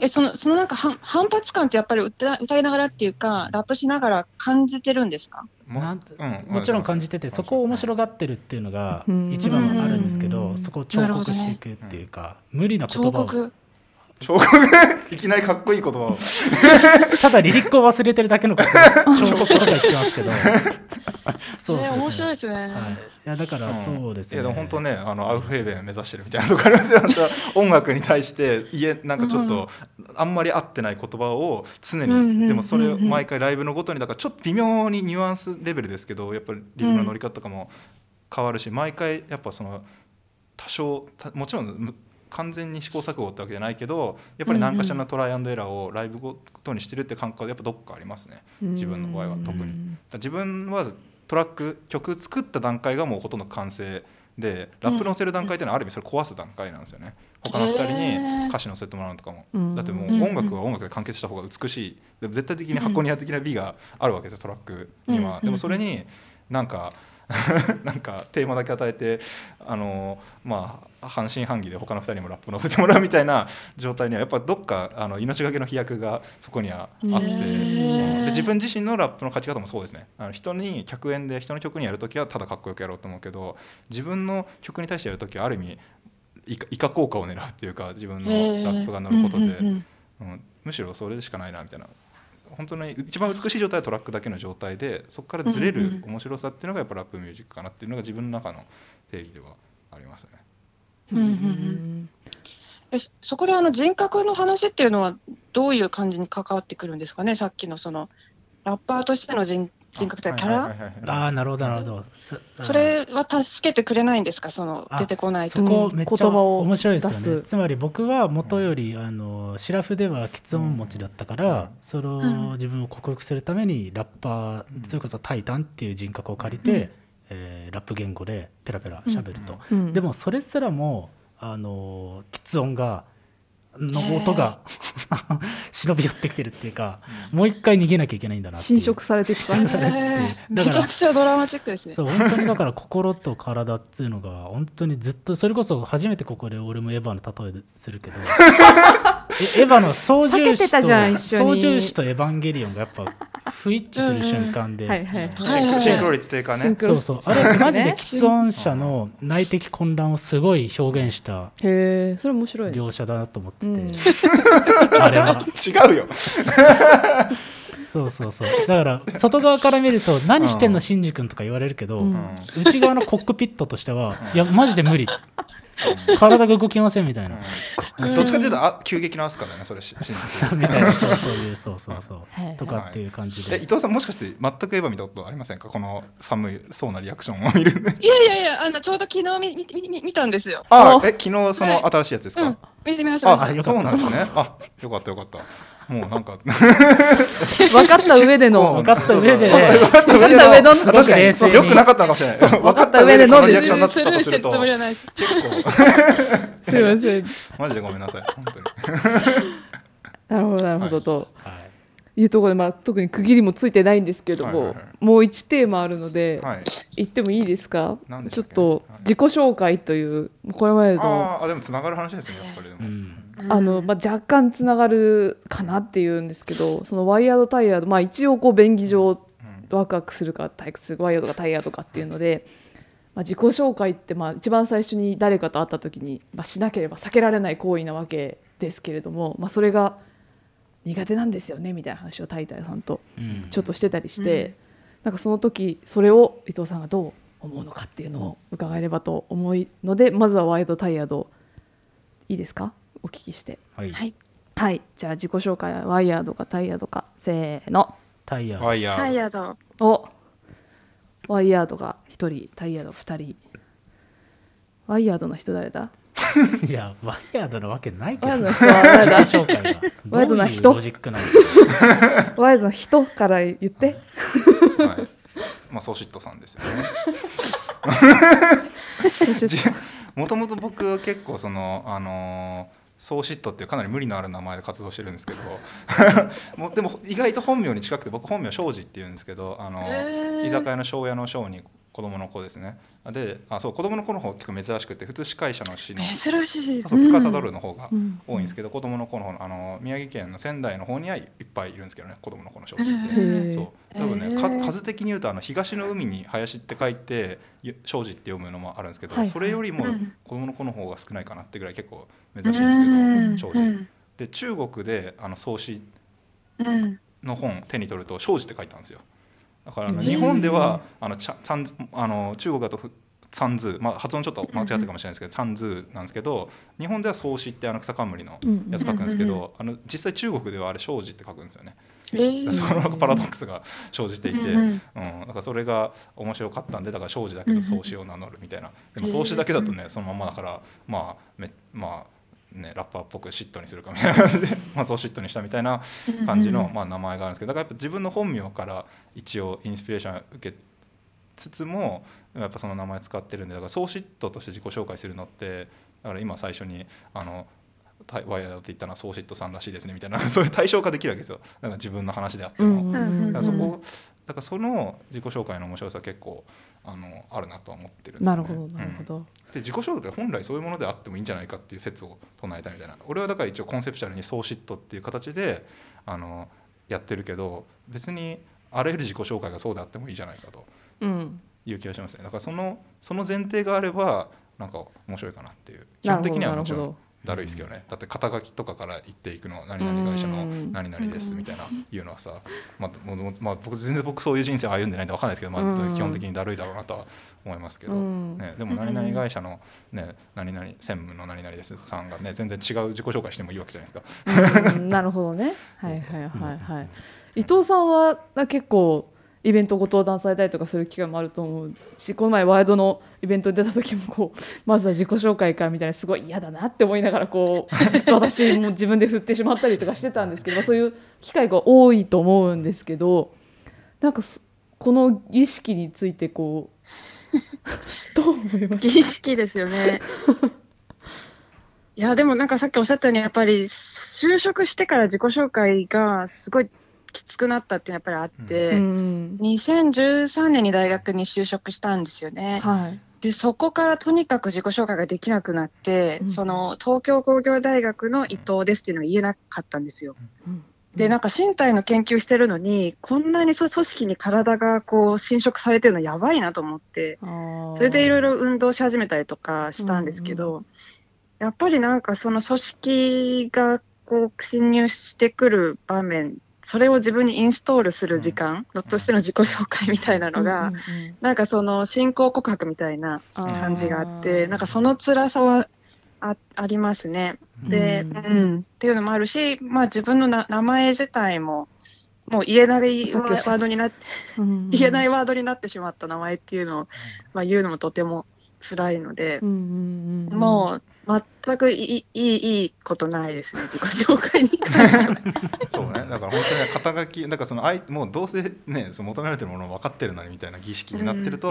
えそのそのなんか反反発感ってやっぱり歌歌いながらっていうかラップしながら感じてるんですか？も,、うん、もちろん感じててそこを面白がってるっていうのが一番あるんですけど、そこを彫刻していくっていうか、無理な言葉を彫刻？いきなりかっこいい言葉を。ただリリックを忘れてるだけのこと。彫刻とか言ってますけど。そうですね、面白いですね、はい、いやだからそうですね、うん、いや本当ねあのアウフヘーベン目指してるみたいなとこありますよ。音楽に対して家なんかちょっと、あんまり合ってない言葉を常に、でもそれを毎回ライブのごとにだからちょっと微妙にニュアンスレベルですけどやっぱりリズムの乗り方とかも変わるし、毎回やっぱその多少もちろん完全に試行錯誤ってわけじゃないけどやっぱり何かしらのトライアンドエラーをライブごとにしてるって感覚はやっぱどっかありますね。自分の場合は特に。自分はトラック曲作った段階がもうほとんど完成でラップ載せる段階っていうのはある意味それ壊す段階なんですよね。他の2人に歌詞載せてもらうのとかも、だってもう音楽は音楽で完結した方が美しい。でも絶対的に箱庭的な美があるわけですよトラックには。でもそれになんか なんかテーマだけ与えてあのまあ半信半疑で他の2人にもラップ乗せてもらうみたいな状態にはやっぱどっかあの命がけの飛躍がそこにはあって、で自分自身のラップの勝ち方もそうですね。あの人に客演で人の曲にやる時はただかっこよくやろうと思うけど自分の曲に対してやる時はある意味以下効果を狙うっていうか自分のラップが乗ることで、うん、むしろそれでしかないなみたいな。本当に一番美しい状態はトラックだけの状態でそこからずれる面白さっていうのがやっぱラップミュージックかなっていうのが自分の中の定義ではありますね。うんうんうん。えそこであの人格の話っていうのはどういう感じに関わってくるんですかね？さっきのそのラッパーとしての人人格というキャラ？ああなるほどなるほど。それは助けてくれないんですか？その出てこないとそこめっちゃ面白いですよね。つまり僕は元よりあのシラフでは喫音持ちだったから、それを自分を克服するためにラッパーそれこそ「タイタン」っていう人格を借りて、えー、ラップ言語でペラペラしゃべると、でもそれすらもあの喫音がの音が 忍び寄ってきてるっていうか、もう一回逃げなきゃいけないんだな侵食されていく感じめちゃくちゃドラマチックですね。そう本当にだから心と体っていうのが本当にずっとそれこそ初めてここで俺もエヴァの例えするけどエヴァの操縦士と操縦士とエヴァンゲリオンがやっぱ不一致する瞬間で、シンクロ率低下ね。そうそう。あれマジで喫音者の内的混乱をすごい表現した描写だなと思ってて、うん、あれは。違うよ。そうそうそう。だから外側から見ると「何してんのシンジ君」とか言われるけど、うん、内側のコックピットとしては「いやマジで無理」体が動きませんみたいな、うん、どっちかっていうとあ急激なアスカだよねそれし そうみたいな。そうそういうそうそうそう。とかっていう感じで、伊藤さんもしかして全くエヴァ見たことありませんか？この寒いそうなリアクションを見る いやいやいやあのちょうど昨日見見見見たんですよ。あえ昨日その新しいやつですか、はいうん、見てみましたあそうなんですね。あよかったよかったもうなんか。分かった上での。分かった上で分かった上の確かに。よくなかったかもしれない。分かった上でのリアクションだったとすると。結構すいません。マジでごめんなさい。本当に。なるほどなるほどと、い。うところで、まあ、特に区切りもついてないんですけども、もう1テーマあるので、はい、言ってもいいですか？ちょっと自己紹介というこれまでのあでもつながる話ですねやっぱりあのまあ、若干つながるかなっていうんですけどそのワイヤードタイヤード、まあ、一応こう便宜上ワクワクするか退屈するワイヤードかタイヤードかっていうので、まあ、自己紹介ってまあ一番最初に誰かと会った時に、まあ、しなければ避けられない行為なわけですけれども、まあ、それが苦手なんですよねみたいな話をタイタイさんとちょっとしてたりして、うん、なんかその時それを伊藤さんがどう思うのかっていうのを伺えればと思うのでまずはワイヤードタイヤードいいですか？お聞きして。はい、はい、じゃあ自己紹介はワイヤードかタイヤードか。せーの。タイヤワイヤータイヤード。お。ワイヤードが1人タイヤード2人。ワイヤードの人誰だ？いやワイヤードのわけないけど。ワイヤードの人は誰だ？紹介がワイヤードなん ワイヤードの人から言って。はい。まあソシットさんですよね。もともと僕結構そのあのーソーシットっていうかなり無理のある名前で活動してるんですけどもうでも意外と本名に近くて僕本名庄司っていうんですけどあの、居酒屋の庄屋の庄に子供の子ですね。であそう子供の子の方結構珍しくて普通司会者の詩の珍しい。そう司るの方が多いんですけど、うん、子供の子の方のあの宮城県の仙台の方にはいっぱいいるんですけどね子供の子の少子って。そう。多分ね、数的に言うとあの東の海に林って書いて庄司って読むのもあるんですけど、はい、それよりも子供の子の方が少ないかなってぐらい結構珍しいんですけど庄司。で中国であの創始の本手に取ると庄司って書いたんですよ。だから日本ではあのちゃあの中国だとサンズー、まあ、発音ちょっと間違ってるかもしれないですけど、サンズーなんですけど日本では創始ってあの草冠のやつ書くんですけど、あの実際中国ではあれ生じって書くんですよね。えー、そのパラドックスが生じていて、うん、だからそれが面白かったんでだから生じだけど創始を名乗るみたいな。でも創始だけだとねそのままだからまあめまあね、ラッパーっぽくシットにするかみたいな感じで まあそうシットにしたみたいな感じの、まあ、名前があるんですけどだからやっぱ自分の本名から一応インスピレーションを受けつつもやっぱその名前使ってるんでだからソーシットとして自己紹介するのってだから今最初にあのワイヤーって言ったのはソーシットさんらしいですねみたいな そういう対象化できるわけですよ。だから自分の話であっても、だからそこだからその自己紹介の面白さ結構あのあるなとは思ってるんですよね。なるほどなるほど、うん、で自己紹介って本来そういうものであってもいいんじゃないかっていう説を唱えたみたいな。俺はだから一応コンセプチュアルにソーシットっていう形であのやってるけど別にあらゆる自己紹介がそうであってもいいじゃないかという気がしますね。だからそのその前提があればなんか面白いかなっていう。基本的にはもちろんだるいですけどね。だって肩書きとかから言っていくの何々会社の何々ですみたいないうのはさ、まあもまあ、僕全然僕そういう人生歩んでないんで分かんないですけど、まあ、基本的にだるいだろうなとは思いますけど、ね、でも何々会社の、ね、何々専務の何々ですさんがね全然違う自己紹介してもいいわけじゃないですか。なるほどね。はいはいはいはい。伊藤さんは結構イベントご登壇されたりとかする機会もあると思うしこの前ワイドのイベントに出た時もこうまずは自己紹介からみたいなすごい嫌だなって思いながらこう 私も自分で振ってしまったりとかしてたんですけど、まあ、そういう機会が多いと思うんですけどなんかこの儀式についてこう どう思います儀式ですよね。いやでもなんかさっきおっしゃったようにやっぱり就職してから自己紹介がすごいきつくなったってやっぱりあって、うん、2013年に大学に就職したんですよね。はい、でそこからとにかく自己紹介ができなくなって、うん、その東京工業大学の伊藤ですっていうのは言えなかったんですよ。うん。でなんか身体の研究してるのにこんなに組織に体がこう侵食されてるのやばいなと思ってそれでいろいろ運動し始めたりとかしたんですけど、やっぱりなんかその組織がこう侵入してくる場面っそれを自分にインストールする時間、うん、としての自己紹介みたいなのが、うんうんうん、なんかその信仰告白みたいな感じがあってなんかその辛さはあありますね。で、うん、うん、っていうのもあるし、まあ、自分のな名前自体ももう言えないワードになって、言えないワードになってしまった名前っていうのを、まあ、言うのもとても辛いので、もう全くいいいいいいことないですね。自己紹介に関しては。そうね。だから本当に肩書きなんかそのあいもうどうせねその求められてるもの分かってるなりみたいな儀式になってると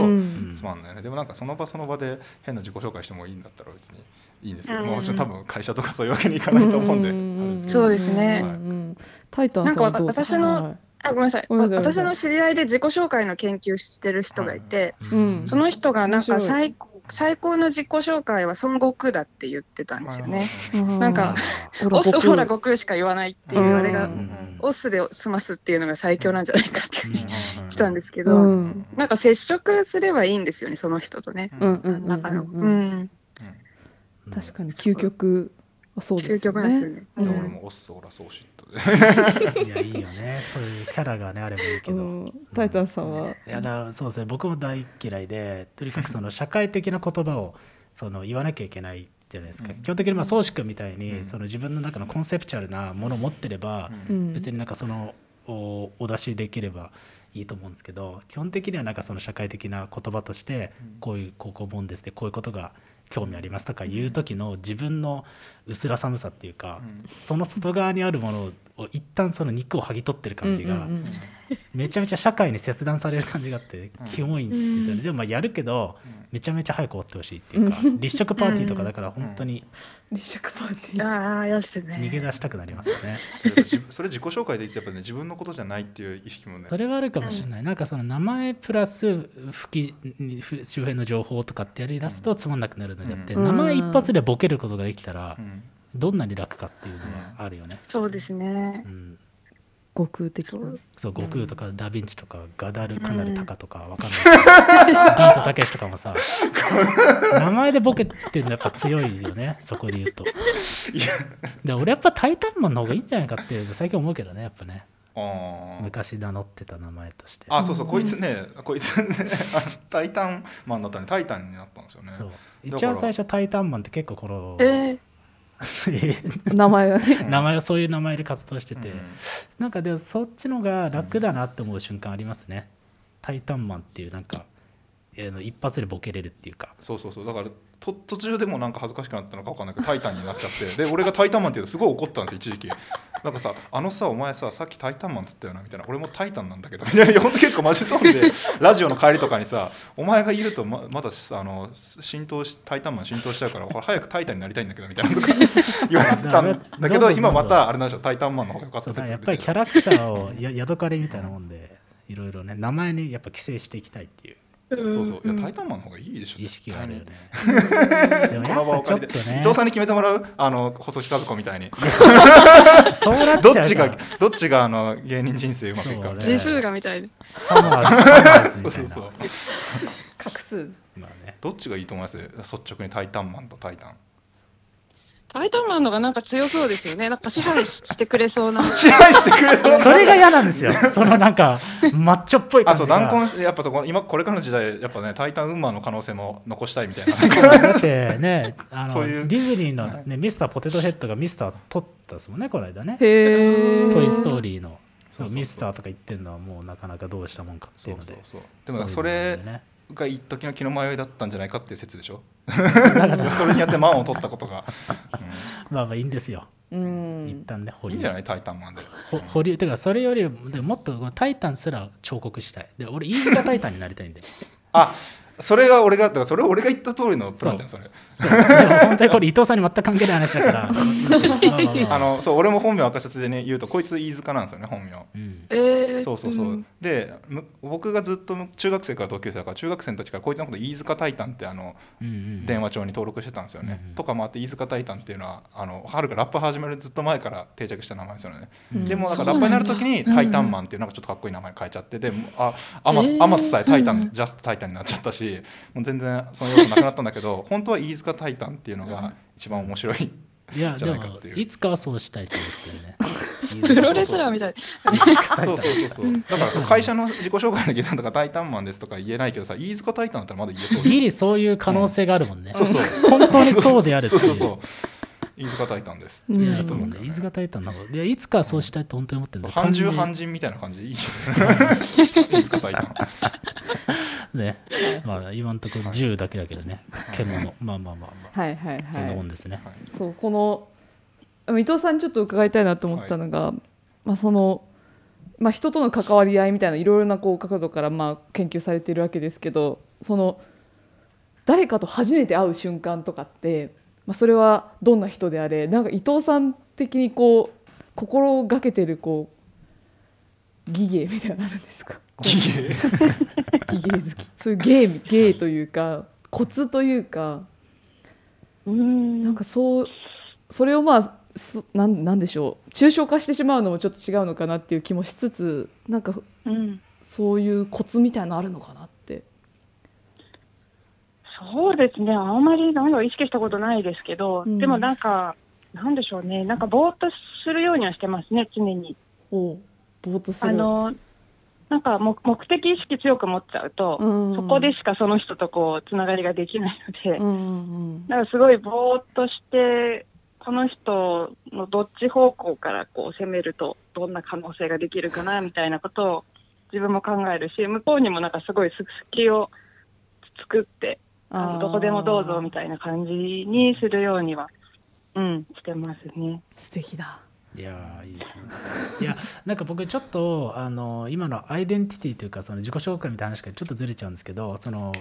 つまんないね、でもなんかその場その場で変な自己紹介してもいいんだったら別にいいんですけど、うん、もちろん多分会社とかそういうわけにいかないと思うんで、うんそうですね、はい、タイタンなんか私の、はいあごめんなさい。私の知り合いで自己紹介の研究してる人がいて、その人がなんか最最高の自己紹介は孫悟空だって言ってたんですよね。なんか、オスほら悟空しか言わないっていう、あれが、オスで済ますっていうのが最強なんじゃないかってしたんですけど、なんか接触すればいいんですよね、その人とね。確かに究極はそうですよね。究極なんですよね。俺もオスオラソーシいやいいよね。そういうキャラがねあればいいけど、うん、タイタンさんは、いやだそうですね。僕も大嫌いでとにかくその社会的な言葉をその言わなきゃいけないじゃないですか、うん、基本的にまあ宗志君みたいに、うん、その自分の中のコンセプチュアルなものを持ってれば、別になんかそのおお出しできればいいと思うんですけど基本的にはなんかその社会的な言葉としてこういう高校本ですねこういうことが興味ありますとか言う時の自分の薄ら寒さっていうか、その外側にあるものを一旦その肉を剥ぎ取ってる感じが、めちゃめちゃ社会に切断される感じがあってキモいんですよね、でもまあやるけどめちゃめちゃ早く終わってほしいっていうか、立食パーティーとかだから本当に、立食パーティー。ああやってね。逃げ出したくなりますよね。それ自己紹介で言ってやっぱね自分のことじゃないっていう意識もね。それはあるかもしれない、なんかその名前プラス吹き周辺の情報とかってやりだすとつまんなくなるのであって、名前一発でボケることができたら、どんなに楽かっていうのはあるよね、そうですね、うん悟空的な。そう。悟空とかダ・ヴィンチとかガダル・カナル・タカとかわかんない、ビートたけしとかもさ 名前でボケてるのやっぱ強いよね。そこで言うと。で俺やっぱタイタンマンの方がいいんじゃないかって最近思うけどねやっぱね。昔名乗ってた名前として。あそうそうこいつねこいつね タイタンマンだったのにタイタンになったんですよね。一番最初タイタンマンって結構この、えー 名前がね名前はそういう名前で活動してて、うん、なんかでもそっちのが楽だなって思う瞬間ありますね「タイタンマン」っていうなんか一発でボケれるっていうか。そうそうそう。だからと途中でもなんか恥ずかしくなったのか分かんないけど「タイタン」になっちゃって。で俺が「タイタンマン」って言うとすごい怒ったんですよ一時期。なんかさ「あのさお前ささっきタイタンマンっつったよな」みたいな「俺もタイタンなんだけど」みたいな。ほんと結構マジトーンでラジオの帰りとかにさ「お前がいるとままだあの浸透しタイタンマン浸透しちゃうから早くタイタンになりたいんだけど」みたいな。とか言われてたんだけど今またあれなんでしょタイタンマンの方がよかったやっぱりキャラクターをや 宿かれみたいなもんでいろいろね名前にやっぱ規制していきたいっていう。そうそう。いやタイタンマンの方がいいでしょ意識があるよね。でもやっぱちょっとね。伊藤さんに決めてもらう？あの細木和子みたいに。そうなっどっちがどっちがあの芸人人生うまくいくか。字数がみたい。サマーそうそうそう。画数。まあね。どっちがいいと思います？率直にタイタンマンとタイタンタイタンマンのがなんか強そうですよね。なんか支配してくれそうな。支配してくれそうそれが嫌なんですよ。そのなんか、マッチョっぽい感じが。あ、そう、断根、やっぱそこ、今、これからの時代、やっぱね、タイタンウーマンの可能性も残したいみたいな。だってね、あの、ディズニーのね、ミスターポテトヘッドがミスター取ったですもんね、この間ね。へトイ・ストーリーの。そうミスターとか言ってるのはもうなかなかどうしたもんかっていうので。そうそうそうでもそれ、が一時の気の迷いだったんじゃないかっていう説でしょ？それによって満を取ったことが、うん、まあまあいいんですよ。一旦ね保留。いいんじゃない？タイタンマンで保留てかそれよりもっとタイタンすら彫刻したい。で俺飯塚タイタンになりたいんで。あそれが俺がだからそれ俺が言った通りのプランじゃんそれ。そう。でも本当にこれ伊藤さんに全く関係ない話だから。あのそう俺も本名明かさせてね言うとこいつ飯塚なんですよね本名、うん、えー、そうそうそう、うん、で僕がずっと中学生から同級生だから中学生の時からこいつのこと飯塚タイタンってあの、うんうん、電話帳に登録してたんですよね、うんうん、とかもあって飯塚タイタンっていうのはあの春がラップ始めるずっと前から定着した名前ですよね、うん、でもなんかラッパーになる時にタイタンマンっていうなんかちょっとかっこいい名前変えちゃってであ天津、えー、さえタイタン、ジャストタイタンになっちゃったしもう全然その要素なくなったんだけど 本当は飯塚タイタンっていうのが一番面白いいやでもいつかはそうしたいと思ってね。プロレスラーみたい。そうそうそうそう。だから会社の自己紹介の時さんとか「タイタンマンです」とか言えないけどさ飯塚タイタンだったらまだ言えそうギリそういう可能性があるもんね、そうそう。本当にそうであるっていう。そうそうそう。飯塚タイタンです。いやそうね飯塚タイタンなのいやいつかそうしたいって本当に思ってるんだ半獣半人みたいな感じ。でいいじゃん飯塚タイタンね。まあ今のところ10だけだけどね。獣まあまあまあまあ。はいはいはい。そんなもんですね、そうこの伊藤さんにちょっと伺いたいなと思ったのが、はい、まあそのまあ、人との関わり合いみたいないろいろなこう角度からまあ研究されているわけですけどその誰かと初めて会う瞬間とかって、まあ、それはどんな人であれなんか伊藤さん的にこう心がけてるこう技芸みたいなのあるんですか？技芸技芸好きそういう芸芸というかコツというかうん。なんかそうそれをまあなんなんでしょう。抽象化してしまうのもちょっと違うのかなっていう気もしつつなんか、うん、そういうコツみたいなのあるのかなって。そうですね。あんまり何か意識したことないですけど、うん、でもなんかなんでしょうね。なんかぼーっとするようにはしてますね常に。おぼーっとする。あのなんか目的意識強く持っちゃうと、うん。うん、そこでしかその人とこうつながりができないので、うんうん、だからすごいぼーっとしてこの人のどっち方向からこう攻めるとどんな可能性ができるかなみたいなことを自分も考えるし向こうにもなんかすごい隙を作ってあのどこでもどうぞみたいな感じにするようには、うん、してますね。素敵だいやいいですね。いやなんか僕ちょっとあの今のアイデンティティというかその自己紹介みたいな話からちょっとずれちゃうんですけどその、はい。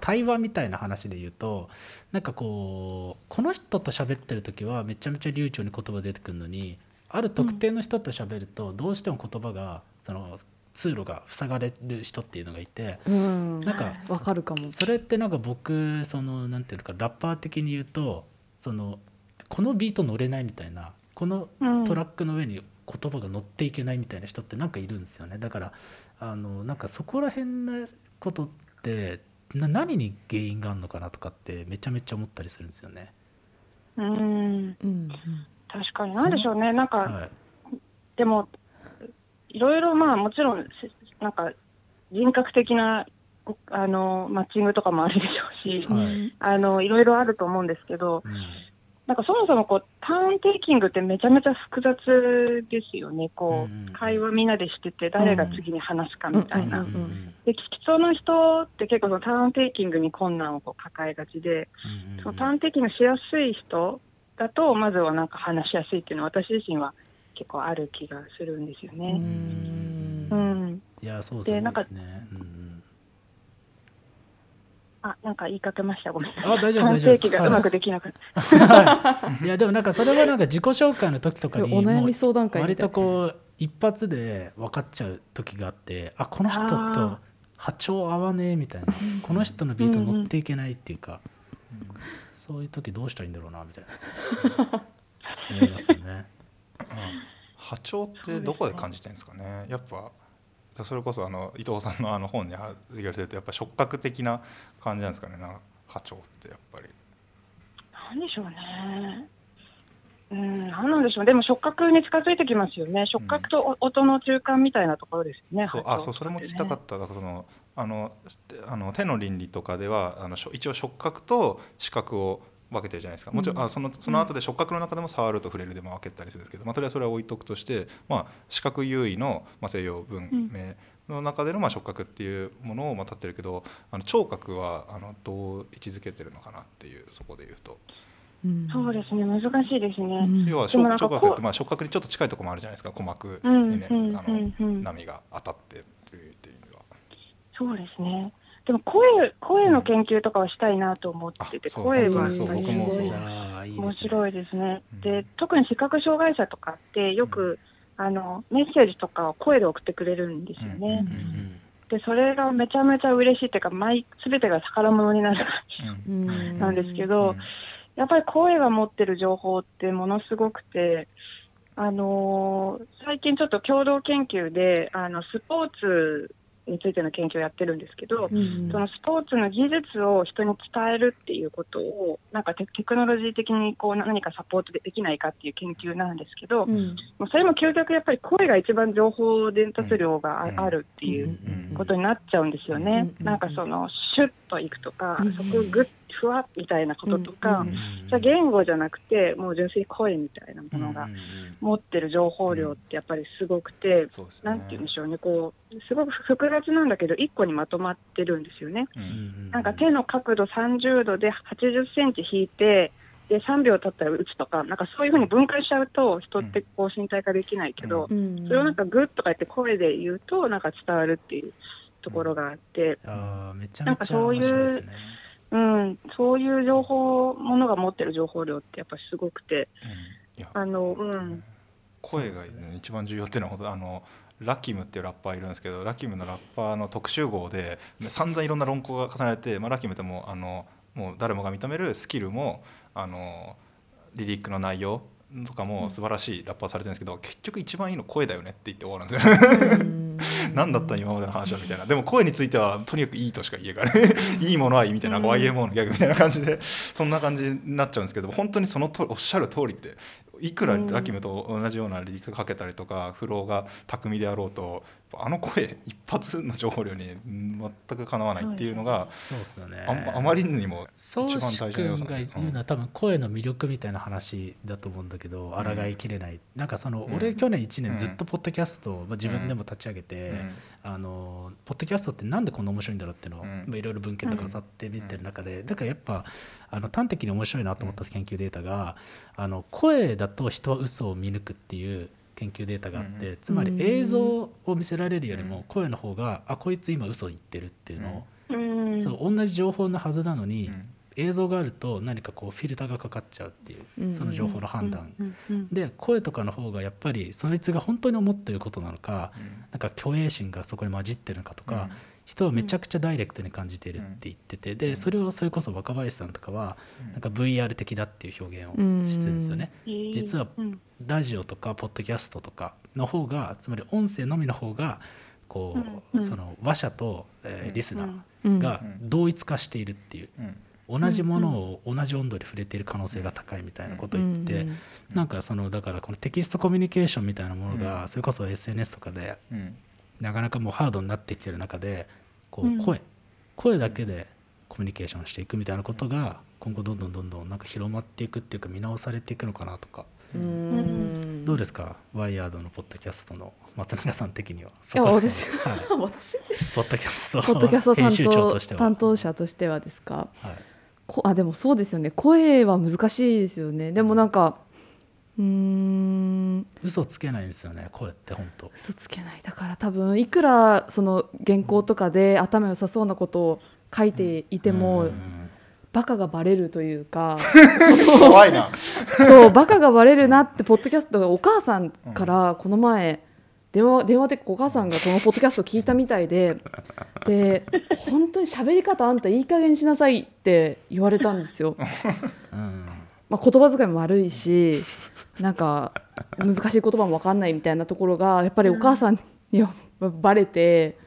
対話みたいな話で言うとなんかこうこの人と喋ってる時はめちゃめちゃ流暢に言葉出てくるのにある特定の人と喋るとどうしても言葉がその通路が塞がれる人っていうのがいて、うん、なんかわかるかも。それってなんか僕そのなんていうかラッパー的に言うとそのこのビート乗れないみたいなこのトラックの上に言葉が乗っていけないみたいな人ってなんかいるんですよね。だからあのなんかそこら辺のことってな何に原因があるのかなとかってめちゃめちゃ思ったりするんですよね。うん、うん、確かに何でしょうね。なんか、はい、でもいろいろまあもちろんなんか人格的なあのマッチングとかもあるでしょうし、はい、あのいろいろあると思うんですけど、うんなんかそもそもこうターンテイキングってめちゃめちゃ複雑ですよね、こう、会話みんなでしてて、誰が次に話すかみたいな。で、聞きそうな人って結構そのターンテイキングに困難をこう抱えがちで、そのターンテイキングしやすい人だと、まずはなんか話しやすいっていうのは、私自身は結構ある気がするんですよね。うん。いや、そうですね。で、なんか、あ、なんか言いかけました。ごめんなさい。あ、大丈夫大丈夫がうまくできなかった。いや、でもなんかそれはなんか自己紹介の時とかにお悩み相談会割とこう一発で分かっちゃう時があって、あ、この人と波長合わねえみたいな、この人のビート乗っていけないっていうか、うんうん、そういう時どうしたらいいんだろうなみたいな 思いますよね。波長ってどこで感じてるんですかね。やっぱ。それこそあの伊藤さんのあの本に言われてるとやっぱ触覚的な感じなんですかねな波長ってやっぱり。なんでしょうね。うん、なんなんでしょう。でも触覚に近づいてきますよね。触覚と音の中間みたいなところですよね。うん、そう、あ、そう、それも聞きたかった。その、あの、あの手の倫理とかでは、あの、一応触覚と視覚を分けてるじゃないですかもちろん、あそのその後で触覚の中でも触ると触れるでも分けたりするんですけど、まあ、とりあえずそれは置いとくとして、まあ、視覚優位の、まあ、西洋文明の中での、まあ、触覚っていうものを、まあ、立ってるけどあの聴覚はあのどう位置づけてるのかなっていうそこで言うと。そうですね難しいですね。要は聴覚ってまあ触覚にちょっと近いところもあるじゃないですか鼓膜にね、あの波が当たってるっていう意味では。そうですね。でも声声の研究とかはしたいなと思ってて、声はすごい面白いですね。で特に視覚障害者とかってよく、あのメッセージとかを声で送ってくれるんですよね。でそれがめちゃめちゃ嬉しいっていうか毎全てが宝物になる感じなんですけど、やっぱり声が持ってる情報ってものすごくて。あのー、最近ちょっと共同研究であのスポーツについての研究をやってるんですけど、うん、そのスポーツの技術を人に伝えるっていうことをなんかテクノロジー的にこう何かサポートできないかっていう研究なんですけど、うん、それも究極やっぱり声が一番情報伝達量があるっていうことになっちゃうんですよね。なんかそのシュッといくとか、そこグッふわみたいなこととか、うんじゃ言語じゃなくてもう純粋に声みたいなものが持ってる情報量ってやっぱりすごくて、うん、なんて言うんでしょうねこうすごく複雑なんだけど1個にまとまってるんですよね。なんか手の角度30度で80センチ引いてで3秒経ったら打つとかなんかそういうふうに分解しちゃうと人ってこう身体化できないけど、うん、それをなんかグッとか言って声で言うとなんか伝わるっていうところがあって、うん、あめちゃめちゃ面白いですね。うん、そういう情報ものが持ってる情報量ってやっぱりすごくて、うん、あのうん。声が、ね、一番重要っていうのはあのラキムっていうラッパーいるんですけどラキムのラッパーの特集号で散々いろんな論考が重ねられて、まあ、ラキムってもうあのもう誰もが認めるスキルもあのリリックの内容とかも素晴らしいラッパーされてるんですけど、結局一番いいの声だよねって言って終わるんですよ。何だった今までの話はみたいな。でも声についてはとにかくいいとしか言えがねいいものはいいみたいな YMO のギャグみたいな感じでそんな感じになっちゃうんですけど本当にそのとおっしゃる通りっていくらラキムと同じようなリリックかけたりとかフローが巧みであろうとあの声一発の情報量に全くかなわないっていうのが、そうですよね。あまりにも一番大事な要素が言うのは、多分声の魅力みたいな話だと思うんだけど抗いきれない、なんかその、俺去年1年ずっとポッドキャストを、まあ、自分でも立ち上げて、あのポッドキャストってなんでこんな面白いんだろうっていうのを、まあ、いろいろ文献とかさって見てる中で、だからやっぱあの端的に面白いなと思った研究データがあの声だと人は嘘を見抜くっていう研究データがあって、うん、つまり映像を見せられるよりも声の方が、あこいつ今嘘言ってるっていうのを、うん、そう同じ情報のはずなのに、映像があると何かこうフィルターがかかっちゃうっていうその情報の判断。で声とかの方がやっぱりそいつが本当に思ってることなのか、なんか虚栄心がそこに混じってるのかとか、人はめちゃくちゃダイレクトに感じてるって言ってて、でそれをそれこそ若林さんとかはなんか VR 的だっていう表現をしてるんですよね。実はラジオとかポッドキャストとかの方がつまり音声のみの方がこう、その話者と、えー、リスナーが同一化しているっていう。同じものを同じ温度で触れている可能性が高いみたいなことを言って、なんかそのだからこのテキストコミュニケーションみたいなものがそれこそ SNS とかでなかなかもうハードになってきてる中でこう声、声だけでコミュニケーションしていくみたいなことが今後どんどんどんどんなんか広まっていくっていうか見直されていくのかなとか。どうですか？ワイヤードのポッドキャストの松永さん的には。いや私、はい、私？ポッドキャストポッドキャスト担当担当者としてはですか、はい、こあでもそうですよね。声は難しいですよね。でもなんかうん。嘘つけないんですよね声って本当。嘘つけない。だから多分いくらその原稿とかで頭良さそうなことを書いていても、うんバカがバレるというか 怖いな。そうバカがバレるなってポッドキャストお母さんからこの前電話電話でお母さんがこのポッドキャスト聞いたみたいでで本当に喋り方あんたいい加減にしなさいって言われたんですよ。まあ、言葉遣いも悪いしなんか難しい言葉も分かんないみたいなところがやっぱりお母さんにはバレて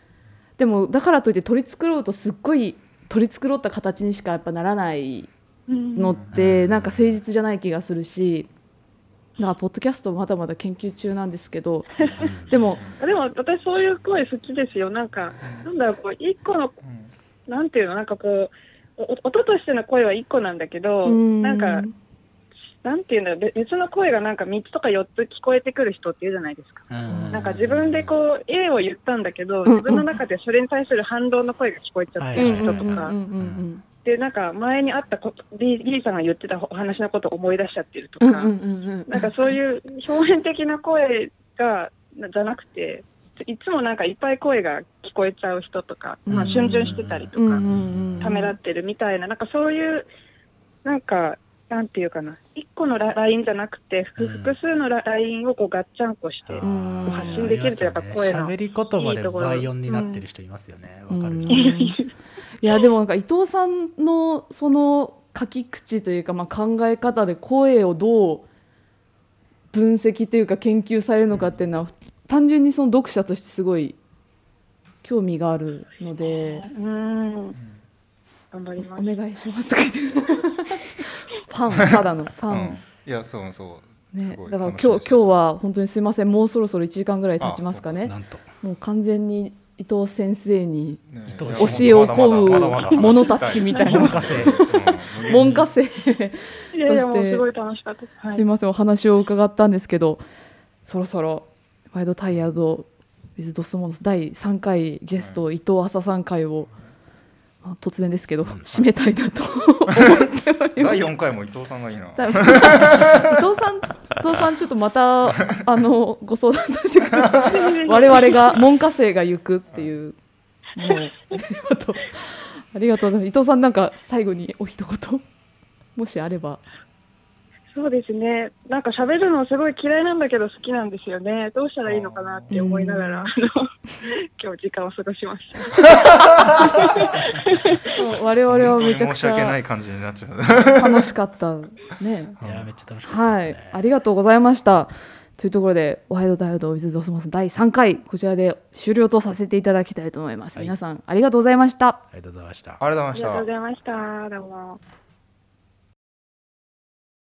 でもだからといって取り繕うとすっごい取り繕った形にしかやっぱならないのってなんか誠実じゃない気がするし。だからポッドキャストまだまだ研究中なんですけどでもでも私そういう声好きですよ。なんかなんだろうこう一個のなんていうのなんかこう音としての声は一個なんだけどなんかなんていうんだ別の声がなんか3つとか4つ聞こえてくる人っていうじゃないですか。なんか自分でこう A を言ったんだけど自分の中でそれに対する反動の声が聞こえちゃってる人とか。でなんか前にあったこと B, B さんが言ってたお話のことを思い出しちゃってるとか、なんかそういう表面的な声がじゃなくていつもなんかいっぱい声が聞こえちゃう人とか、まあ、逡巡してたりとか、ためらってるみたいななんかそういうなんかなんていうかな、1個のラインじゃなくて、複数のラインをこうガッチャンコして、発信できるとやっぱ声の。喋り言葉で倍音になってる人いますよね。わ、かる。いやでもなんか伊藤さんのその書き口というかまあ考え方で声をどう分析というか研究されるのかっていうのは単純にその読者としてすごい興味があるので、うん、頑張ります。お願いします。パンただの パン。いやそうそう。ね、だから今日今日は本当にすみません。もうそろそろ1時間ぐらい経ちますかね。もう完全に伊藤先生に教えを請う者たちみたいな。門下生。としてすみませんお話を伺ったんですけどそろそろ「ワイドタイヤード・ウィズ・ドスモノス」第3回ゲスト伊藤浅さん会をまあ、突然ですけど、締めたいなと 思っております。第4回も伊藤さんがいいな。伊藤さん、伊藤さんちょっとまた あのご相談させてください。我々が門下生が行くっていう。もうありがとうございます。伊藤さんなんか最後にお一言もしあれば。そうですね。なんか喋るのすごい嫌いなんだけど好きなんですよね。どうしたらいいのかなって思いながら、あの 今日時間を過ごしました。我々はめちゃくちゃない感じになっちゃう。楽しかったね。いやめっちゃ楽しかったですね、はい。ありがとうございました。というところで、おはようダイオドウィズドスモス第3回、こちらで終了とさせていただきたいと思います。はい、皆さん、ありがとうございました。ありがとうございました。ありがとうございました。ありがとうございました。どうも。